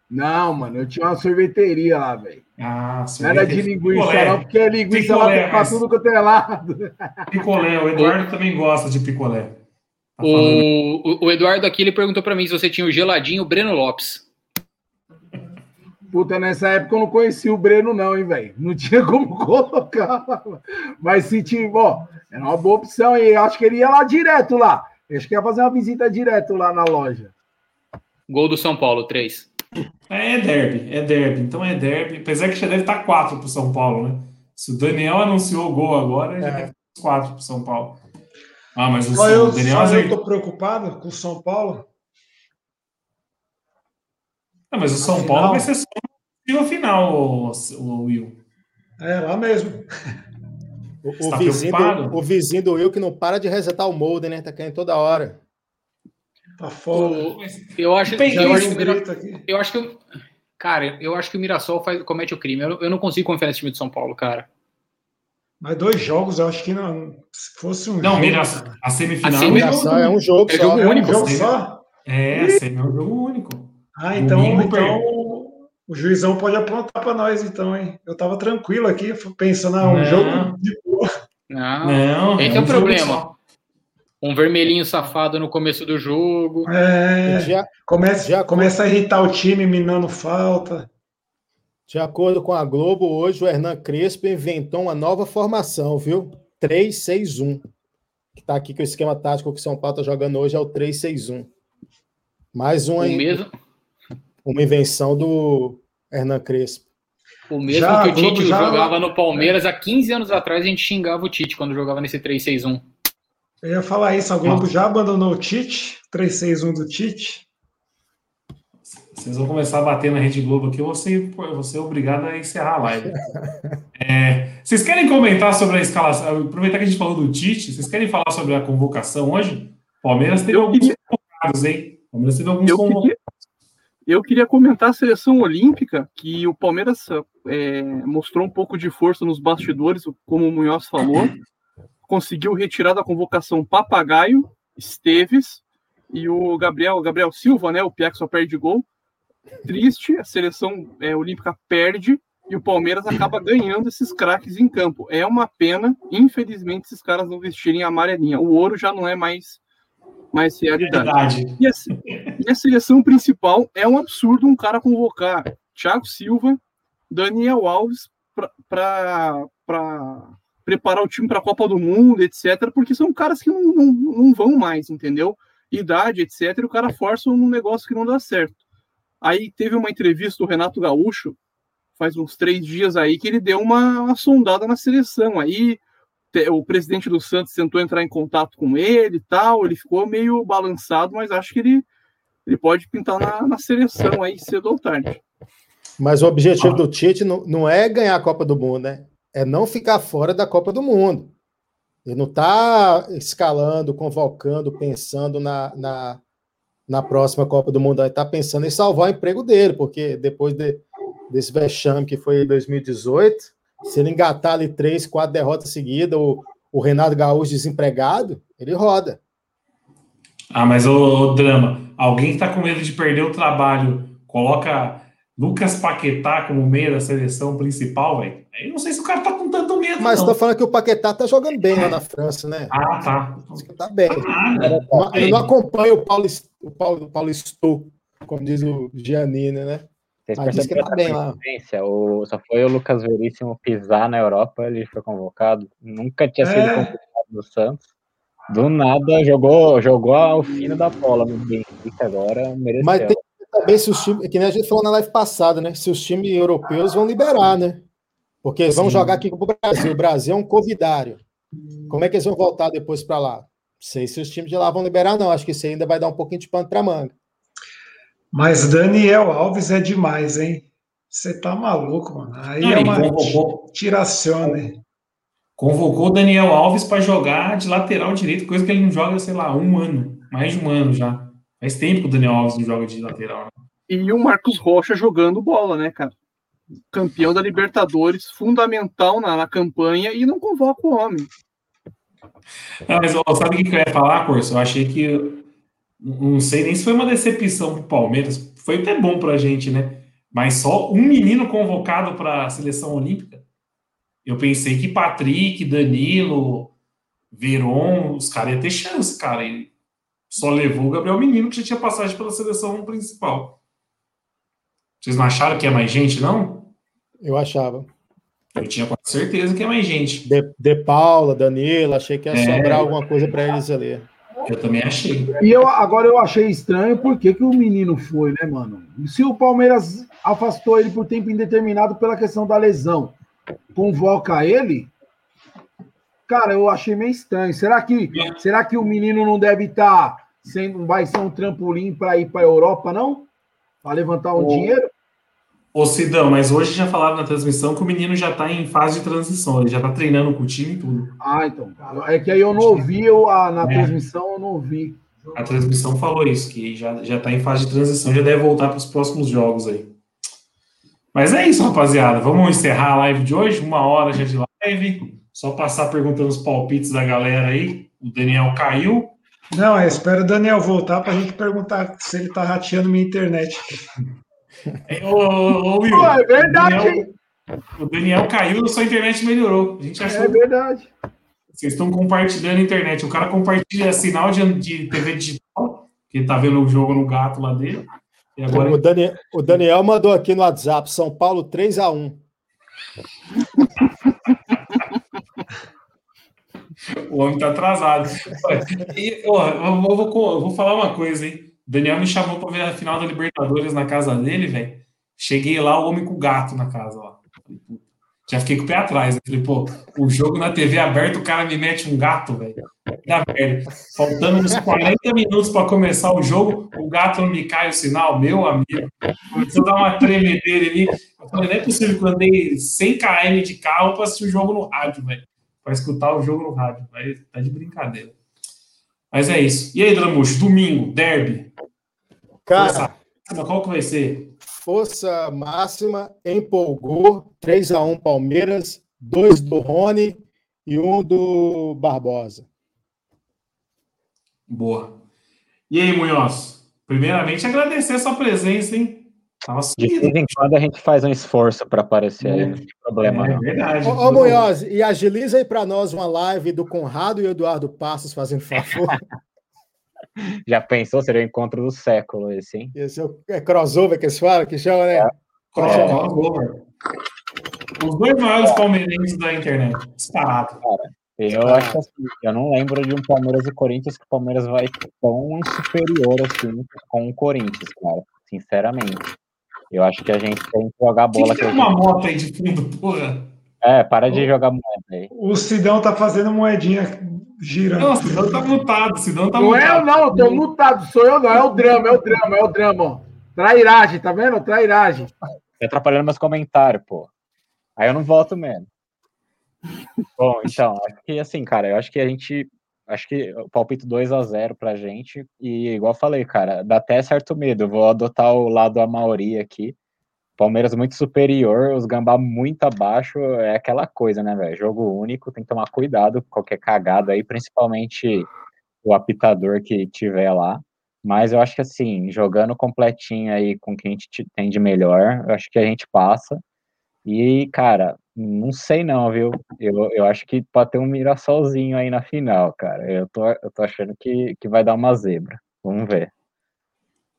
Não, mano, eu tinha uma sorveteria lá, velho. Ah, Não era de linguiça, picolé. não, porque linguiça picolé, lá mas... tudo quanto é lado. Picolé, o Eduardo também gosta de picolé. Tá o, o, Eduardo aqui ele perguntou para mim se você tinha o geladinho Breno Lopes. Puta, nessa época eu não conhecia o Breno, não, hein, velho? Não tinha como colocar. Mas se tinha, ó, era uma boa opção e acho que ele ia lá direto lá. Acho que ia fazer uma visita direto lá na loja. Gol do São Paulo, 3. É, é derby, é derby. Então é derby. Apesar que já deve estar 4 para o São Paulo, né? Se o Daniel anunciou o gol agora, já é. deve estar 4 para o São Paulo. Ah, mas o, São, eu, Daniel. Só eu estou preocupado com o São Paulo. Ah, mas o São final. Paulo vai ser só no final, o, o Will. É, lá mesmo. O, o tá vizinho do, o vizinho do Will que não para de resetar o molde, né? Tá caindo toda hora. Tá foda. eu acho, eu, acho que, eu acho que. Cara, eu acho que o Mirassol faz, comete o crime. Eu, eu não consigo confiar nesse time de São Paulo, cara. Mas dois jogos, eu acho que não. Se fosse um. Não, jogo, Mirassol, a semifinal. A semifinal é um jogo é só. Jogo é único. jogo só? É, a semifinal é um jogo único. Ah, então, então o juizão pode aprontar para nós, então, hein? Eu tava tranquilo aqui, pensando, ah, um não. jogo de boa. Não, não esse é, é o problema. Um vermelhinho safado no começo do jogo. É, já, começa, já começa a irritar o time, minando falta. De acordo com a Globo, hoje o Hernan Crespo inventou uma nova formação, viu? 3-6-1. Que tá aqui que o esquema tático que o São Paulo tá jogando hoje é o 3-6-1. Mais um aí. Mesmo... Uma invenção do Hernan Crespo. O mesmo já, que o Tite já... jogava no Palmeiras há 15 anos atrás, a gente xingava o Tite quando jogava nesse 3-6-1. Eu ia falar isso, a Globo Nossa. já abandonou o Tite, 3-6-1 do Tite. Vocês vão começar a bater na Rede Globo aqui, eu vou ser, eu vou ser obrigado a encerrar a live. é, vocês querem comentar sobre a escalação? Aproveitar que a gente falou do Tite, vocês querem falar sobre a convocação hoje? Palmeiras teve eu alguns queria... convocados, hein? Palmeiras teve alguns eu convocados. Queria... Eu queria comentar a seleção olímpica, que o Palmeiras é, mostrou um pouco de força nos bastidores, como o Munhoz falou. Conseguiu retirar da convocação Papagaio, Esteves e o Gabriel, Gabriel Silva, né? O Pia só perde gol. Triste, a seleção é, olímpica perde e o Palmeiras acaba ganhando esses craques em campo. É uma pena, infelizmente, esses caras não vestirem a amarelinha. O ouro já não é mais mais realidade. E a, e a seleção principal é um absurdo um cara convocar Thiago Silva, Daniel Alves para preparar o time para a Copa do Mundo, etc., porque são caras que não, não, não vão mais, entendeu? Idade, etc., e o cara força um negócio que não dá certo. Aí teve uma entrevista do Renato Gaúcho, faz uns três dias aí, que ele deu uma, uma sondada na seleção. Aí o presidente do Santos tentou entrar em contato com ele e tal, ele ficou meio balançado, mas acho que ele, ele pode pintar na, na seleção aí cedo ou tarde. Mas o objetivo ah. do Tite não, não é ganhar a Copa do Mundo, né? É não ficar fora da Copa do Mundo. Ele não está escalando, convocando, pensando na, na, na próxima Copa do Mundo. Ele está pensando em salvar o emprego dele, porque depois de, desse vexame que foi em 2018, se ele engatar ali três, quatro derrotas seguidas, o, o Renato Gaúcho desempregado, ele roda. Ah, mas o, drama, alguém que tá com medo de perder o trabalho, coloca Lucas Paquetá como meio da seleção principal, velho. Aí não sei se o cara tá com tanto medo. Mas não. tô falando que o Paquetá tá jogando bem lá na França, né? Ah, tá. Tá bem. Ah, eu não acompanho o Paulo, o Paulo, o Paulo Stou, como diz o Giannini, né? Vocês perceberam que tá bem lá. O, só foi o Lucas Veríssimo pisar na Europa, ele foi convocado. Nunca tinha sido é. convocado no Santos. Do nada jogou, jogou ao fino da bola no Benfica agora, mereceu. Mas tem também se os times, que nem a gente falou na live passada, né? Se os times europeus vão liberar, né? Porque eles vão jogar aqui pro Brasil. O Brasil é um covidário. Como é que eles vão voltar depois para lá? sei se os times de lá vão liberar, não. Acho que isso ainda vai dar um pouquinho de pano para manga. Mas Daniel Alves é demais, hein? Você tá maluco, mano. Aí é uma convocou, tiracione. Convocou o Daniel Alves para jogar de lateral direito, coisa que ele não joga, sei lá, um ano, mais de um ano já. Faz tempo que o Daniel Alves não joga de lateral. Né? E o Marcos Rocha jogando bola, né, cara? Campeão da Libertadores, fundamental na, na campanha e não convoca o homem. Não, mas ó, sabe o que eu ia falar, Corso? Eu achei que. Não sei nem se foi uma decepção pro Palmeiras. Foi até bom pra gente, né? Mas só um menino convocado para a seleção olímpica. Eu pensei que Patrick, Danilo, Veron, os caras iam ter chance, cara. E só levou o Gabriel Menino, que já tinha passagem pela seleção principal. Vocês não acharam que é mais gente, não? Eu achava. Eu tinha certeza que é mais gente. De, de Paula, Danilo, achei que ia é, sobrar alguma coisa para eles ali. Eu também achei. E eu, agora eu achei estranho por que, que o menino foi, né, mano? Se o Palmeiras afastou ele por tempo indeterminado pela questão da lesão, convoca ele, cara, eu achei meio estranho. Será que, é. será que o menino não deve estar tá sendo, vai ser um trampolim para ir para a Europa, não? Para levantar um dinheiro? Ô Sidão, mas hoje já falaram na transmissão que o menino já está em fase de transição, ele já está treinando com o time e tudo. Ah, então. É que aí eu não ouvi, eu, a, na é. transmissão eu não ouvi. A transmissão falou isso, que já está em fase de transição, já deve voltar para os próximos jogos aí. Mas é isso, rapaziada. Vamos encerrar a live de hoje, uma hora já de live. Só passar perguntando os palpites da galera aí. O Daniel caiu. Não, eu espero o Daniel voltar para a gente perguntar se ele está rateando minha internet. É, ô, ô, Will, Pô, é verdade. O Daniel, o Daniel caiu, sua internet melhorou. A gente achou. É verdade. Vocês estão compartilhando a internet. O cara compartilha sinal de, de TV digital, que tá vendo o jogo no gato lá dele. E agora... o, Daniel, o Daniel mandou aqui no WhatsApp, São Paulo 3 a 1 O homem tá atrasado. E, ó, eu, vou, eu vou falar uma coisa, hein? Daniel me chamou para ver a final da Libertadores na casa dele, velho. Cheguei lá, o homem com o gato na casa lá. Já fiquei com o pé atrás. Eu falei, pô, o jogo na TV aberta, o cara me mete um gato, velho. Faltando uns 40 minutos para começar o jogo, o gato não me cai o sinal, meu amigo. Começou a dar uma tremedeira ali. Eu falei, não é possível que eu andei 100 km de carro para assistir o jogo no rádio, velho. Para escutar o jogo no rádio. Aí tá de brincadeira. Mas é isso. E aí, Dramuxo, domingo, derby. Cara, Força, qual que vai ser? Força máxima, empolgou, 3 a 1 Palmeiras, dois do Rony e um do Barbosa. Boa. E aí, Munhoz? Primeiramente, agradecer a sua presença, hein? De vez em quando a gente faz um esforço para aparecer aí, não tem problema. É, não. verdade. Ô, ô Munhoz, e agiliza aí para nós uma live do Conrado e Eduardo Passos fazendo favor. Já pensou? Seria o encontro do século esse, hein? Esse é, o, é crossover que eles falam, que chama, né? É, crossover. Os dois maiores palmeirenses da internet. Disparado. Cara, eu acho que assim, eu não lembro de um Palmeiras e Corinthians que o Palmeiras vai tão superior assim com o Corinthians, cara. Sinceramente. Eu acho que a gente tem que jogar bola. Que tem uma moto aí de fundo, porra. É, para de jogar moeda aí. O Sidão tá fazendo moedinha girando. Não, o Sidão tá mutado, o Sidão tá não mutado. Não é eu não, eu tô mutado, sou eu não, é o drama, é o drama, é o drama, ó. Trairagem, tá vendo? Trairagem. Tá atrapalhando meus comentários, pô. Aí eu não volto mesmo. Bom, então, acho que assim, cara, eu acho que a gente. Acho que o palpite 2 a 0 pra gente. E igual eu falei, cara, dá até certo medo. Eu vou adotar o lado a maioria aqui. Palmeiras muito superior, os Gambá muito abaixo, é aquela coisa, né, velho? Jogo único, tem que tomar cuidado com qualquer cagada aí, principalmente o apitador que tiver lá. Mas eu acho que assim, jogando completinho aí com quem a gente tem de melhor, eu acho que a gente passa. E, cara, não sei não, viu? Eu, eu acho que pode ter um Mirassolzinho aí na final, cara. Eu tô, eu tô achando que, que vai dar uma zebra. Vamos ver.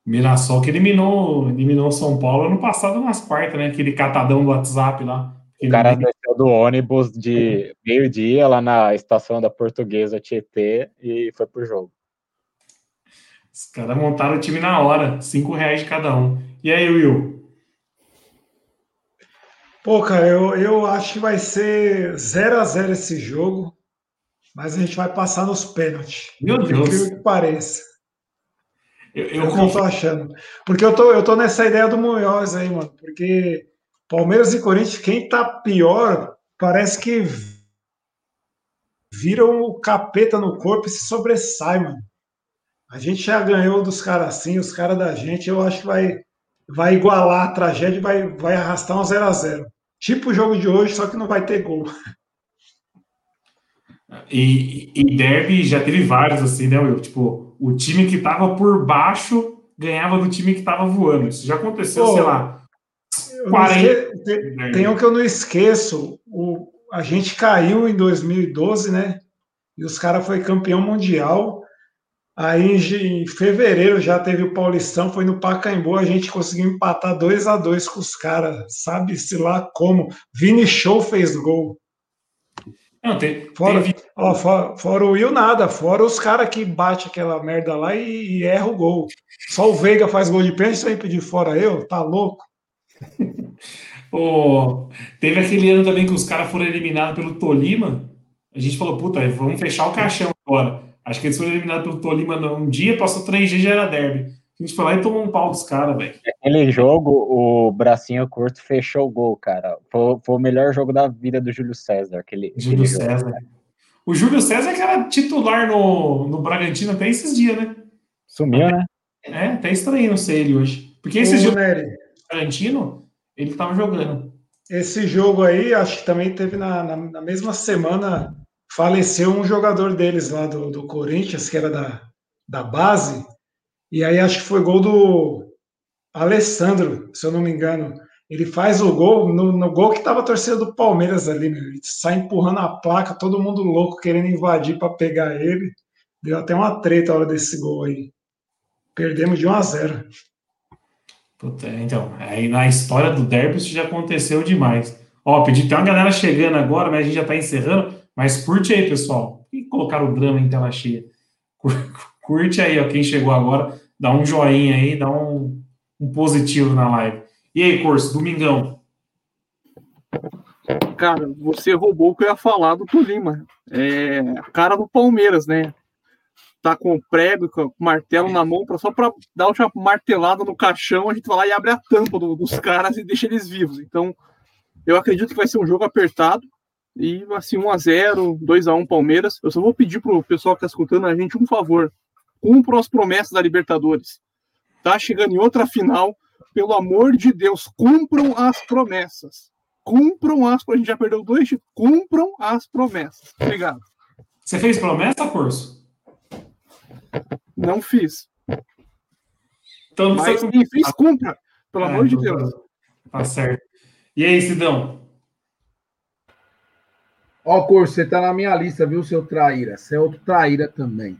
Mirassol que eliminou, eliminou São Paulo ano passado nas quartas, né? Aquele catadão do WhatsApp lá. O cara desceu do ônibus de meio-dia lá na estação da Portuguesa Tietê e foi pro jogo. Os caras montaram o time na hora, cinco reais de cada um. E aí, Will? Pô, cara, eu, eu acho que vai ser 0 a 0 esse jogo. mas a gente vai passar nos pênaltis. Meu Deus. Incrível que pareça. Eu, Eu, eu não tô achando. Porque eu tô, eu tô nessa ideia do Munhoz aí, mano. Porque Palmeiras e Corinthians, quem tá pior, parece que viram o capeta no corpo e se sobressai, mano. A gente já ganhou dos caras assim, os caras da gente, eu acho que vai, vai igualar a tragédia e vai, vai arrastar um 0 a 0 Tipo o jogo de hoje, só que não vai ter gol. E, e derby já teve vários assim, né, Will? Tipo, o time que tava por baixo ganhava do time que tava voando. Isso já aconteceu, Pô, sei lá. Eu não 40. esque- tem, tem um que eu não esqueço. O, a gente caiu em 2012, né? E os caras foi campeão mundial. Aí em fevereiro já teve o Paulistão, foi no Pacaembu, a gente conseguiu empatar 2 a 2 com os caras, sabe-se lá como. Vini Show fez gol. Não, tem, Fora, teve- ó, fora, fora o Will, nada. Fora os caras que bate aquela merda lá e, e erra o gol. Só o Veiga faz gol de pênalti, aí pedir fora eu? Tá louco? Pô, teve aquele ano também que os caras foram eliminados pelo Tolima. A gente falou, puta, vamos fechar o caixão agora. Acho que eles foram eliminados pelo Tolima num dia, passou três dias já era derby. A gente foi lá e tomou um pau dos caras, velho. Aquele jogo, o bracinho curto fechou o gol, cara. Foi, foi o melhor jogo da vida do Júlio César. Aquele, Júlio aquele jogo. César. O Júlio César que era titular no, no Bragantino até esses dias, né? Sumiu, né? É, até estranho não ser ele hoje. Porque esses dias Nery, no Bragantino, ele tava jogando. Esse jogo aí, acho que também teve na, na, na mesma semana, faleceu um jogador deles lá do, do Corinthians, que era da, da base, e aí acho que foi gol do Alessandro, se eu não me engano. Ele faz o gol, no, no gol que tava torcendo do Palmeiras ali, meu. Ele sai empurrando a placa, todo mundo louco querendo invadir para pegar ele. Deu até uma treta a hora desse gol aí. Perdemos de 1 a 0. Puta, então, aí na história do derby isso já aconteceu demais. Ó, pedi, tem uma galera chegando agora, mas a gente já tá encerrando. Mas curte aí, pessoal. E colocar o drama em tela cheia. Cur- Curte aí, ó, quem chegou agora. Dá um joinha aí, dá um, um positivo na live. E aí, Corso, domingão. Cara, você roubou o que eu ia falar do Tolima. É a cara do Palmeiras, né? Tá com o prego, com o martelo na mão, pra, só pra dar uma martelada no caixão, a gente vai lá e abre a tampa do- dos caras e deixa eles vivos. Então, eu acredito que vai ser um jogo apertado. E assim, 1x0, 2x1 Palmeiras. Eu só vou pedir pro pessoal que tá escutando a gente um favor. Cumpram as promessas da Libertadores. Tá chegando em outra final. Pelo amor de Deus, cumpram as promessas cumpram as a gente já perdeu dois cumpram as promessas. Obrigado. Você fez promessa, Corso? Não fiz. Então, não Mas precisa- quem fiz, cumpra. Pelo Ah, amor de Deus. Tá, tá certo. E aí, Sidão? Ó, Corso, você tá na minha lista, viu, seu traíra? Você é outro traíra também.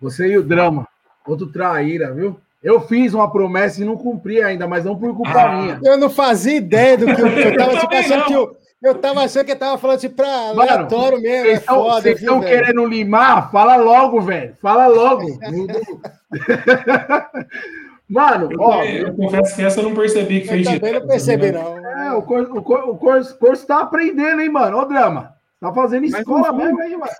Você e o drama, outro traíra, viu? Eu fiz uma promessa e não cumpri ainda, mas não por culpa Ah. minha. Eu não fazia ideia do que eu, eu tava também achando não. que eu, eu tava achando que eu tava falando tipo, pra aleatório mesmo. É Vocês estão foda, vocês viu, estão velho? querendo limar? Fala logo, velho. Fala logo. Mano, Eu, ó, eu confesso que essa eu não percebi que Eu fez também direto, não percebi, né? não. é, o Corso, o Corso, o Corso, o Corso tá aprendendo, hein, mano? Ô, drama. Tá fazendo Mas escola não foi. mesmo aí, mano.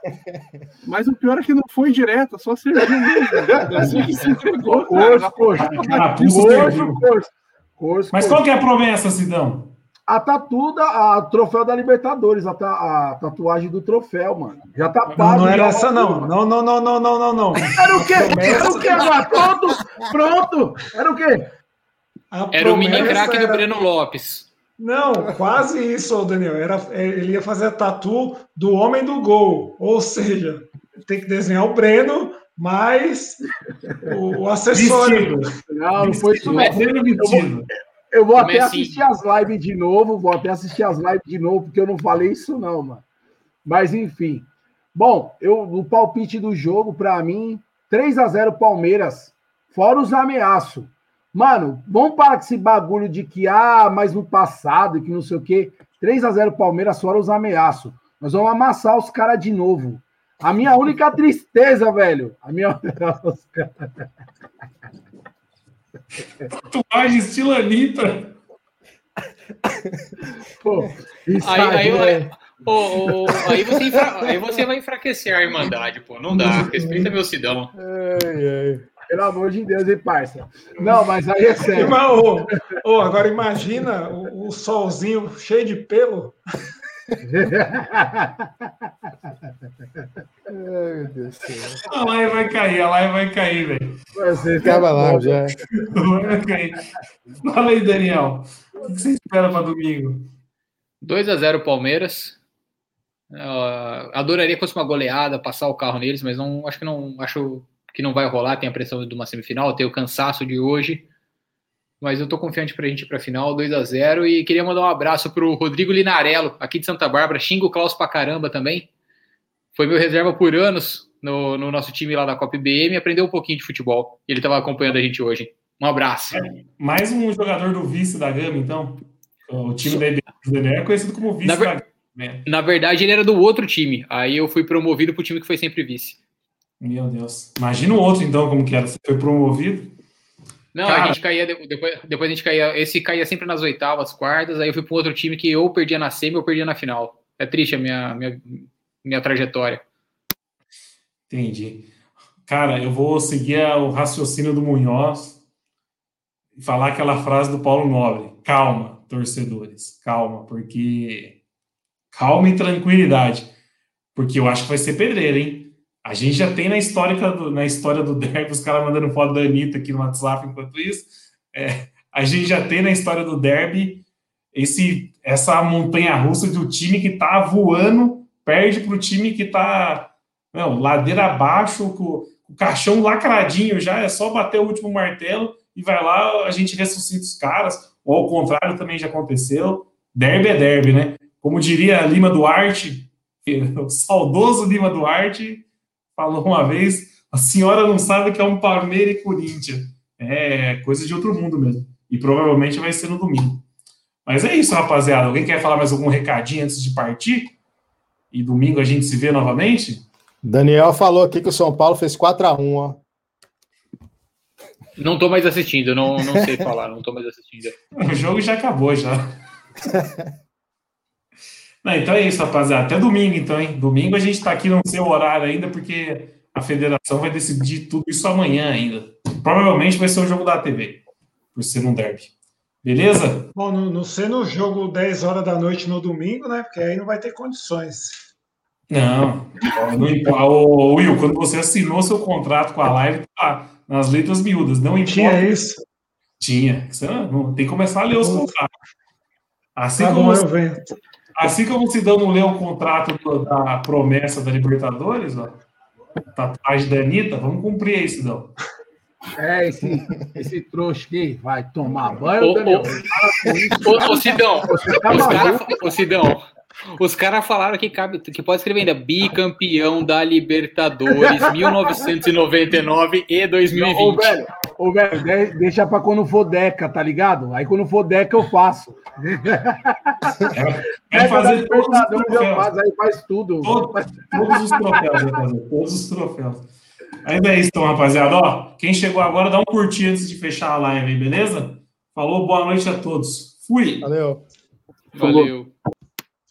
Mas o pior é que não foi direto, só serviu mesmo. Assim que se entregou, Corso, serviu. Corso. Corso, Mas qual que é a promessa, Sidão? A tatu da a troféu da Libertadores, a, ta- a tatuagem do troféu, mano. Já tá Não, pago. não era já. essa, não. Não, não, não, não, não, não, não. Era o quê? Era o quê? Pronto, pronto. Era o quê? A Era o mini craque do era- Breno Lopes. Não, quase isso, ô Daniel. Era, é, ele ia fazer a tatu do homem do gol. Ou seja, tem que desenhar o Breno, mais o, o acessório. Vestido. Não, não foi isso, não. Breno vestido. Eu vou até Comecinho. assistir as lives de novo, vou até assistir as lives de novo, porque eu não falei isso não, mano. Mas enfim. Bom, eu, o palpite do jogo, pra mim, 3 a 0 Palmeiras, fora os ameaços. Mano, vamos parar com esse bagulho de que, ah, mas no passado, que não sei o quê. 3 a 0 Palmeiras, fora os ameaços. Nós vamos amassar os caras de novo. A minha única tristeza, velho. A minha. Os caras- Tatuagem estilo Anitta. Pô, isso Aí, aí, aí, é- ô, aí, você enfra- aí você vai enfraquecer a Irmandade, pô. Não dá. Respeita meu Sidão. Pelo amor de Deus, hein, parça? Não, mas aí é sério. Mas, ô, ô, agora imagina o, o solzinho cheio de pelo. Ai, meu Deus do céu. A live vai cair, a live vai cair, velho. Você Acaba lá, já. Vai cair. Fala aí, Daniel. O que você espera para domingo? 2 a 0 Palmeiras. Ah, adoraria que fosse uma goleada, passar o carro neles, mas não acho que não acho que não vai rolar. Tem a pressão de uma semifinal, tem o cansaço de hoje. Mas eu tô confiante pra gente ir pra final, 2 a 0 E queria mandar um abraço pro Rodrigo Linarello, aqui de Santa Bárbara. Xinga o Klaus pra caramba também. Foi meu reserva por anos no, no nosso time lá da Copa IBM e aprendeu um pouquinho de futebol. E ele tava acompanhando a gente hoje. Um abraço. Mais um jogador do vice da Gama, então. O time da IBM é conhecido como vice Na ver- da Gama. né? Na verdade, ele era do outro time. Aí eu fui promovido pro time que foi sempre vice. Meu Deus. Imagina o outro, então, como que era. Você foi promovido. Não, Cara. a gente caía, de- depois, depois a gente caía, esse caía sempre nas oitavas, quartas, aí eu fui para um outro time que ou perdia na semi ou perdia na final. É triste a minha, minha, minha trajetória. Entendi. Cara, eu vou seguir o raciocínio do Munhoz e falar aquela frase do Paulo Nobre. Calma, torcedores. Calma, porque. Calma e tranquilidade. Porque eu acho que vai ser pedreiro, hein? A gente já tem na história do, na história do Derby os caras mandando foto da Anitta aqui no WhatsApp enquanto isso. É, a gente já tem na história do Derby esse, essa montanha russa do time que tá voando, perde pro time que tá não, ladeira abaixo, com o caixão lacradinho já, é só bater o último martelo e vai lá, a gente ressuscita os caras, ou ao contrário também já aconteceu. Derby é derby, né? Como diria Lima Duarte, o saudoso Lima Duarte falou uma vez: a senhora não sabe que é um Palmeiras e Corinthians. É coisa de outro mundo mesmo. E provavelmente vai ser no domingo. Mas é isso, rapaziada. Alguém quer falar mais algum recadinho antes de partir? E domingo a gente se vê novamente? Daniel falou aqui que o São Paulo fez 4x1, ó. Não tô mais assistindo, não, não sei falar, não tô mais assistindo. O jogo já acabou, já. Não, então é isso, rapaziada. Até domingo, então, hein? Domingo a gente tá aqui no seu horário ainda, porque a federação vai decidir tudo isso amanhã ainda. Provavelmente vai ser o jogo da TV, por ser um derby. Beleza? Bom, não, não ser no jogo 10 horas da noite no domingo, né? Porque aí não vai ter condições. Não. não importa. Ô, Will, quando você assinou seu contrato com a live, tá nas letras miúdas. Não importa. Tinha isso. Tinha. Você não, não- tem que começar a ler os contratos. Assim Tá como bom, você. Assim como o Sidão não leu o contrato da promessa da Libertadores, ó, tatuagem da Anitta, vamos cumprir aí, Sidão. É, esse, esse trouxa aqui vai tomar banho, Ô, Daniel. ô. Ô, ô Sidão, tá os maluco? caras ô, Sidão, os caras falaram que, cabe, que pode escrever ainda bicampeão da Libertadores 1999 e Ô, 2020. velho, ô, velho, de- deixa pra quando for Deca, tá ligado? Aí quando for Deca eu faço. Da fazer todos os eu troféus. faço, aí faz tudo. Todo- Todos os troféus, vai fazer, todos os troféus. Ainda é isso, então, rapaziada. Ó, quem chegou agora, dá um curtir antes de fechar a live aí, beleza? Falou, boa noite a todos. Fui! Valeu. Valeu.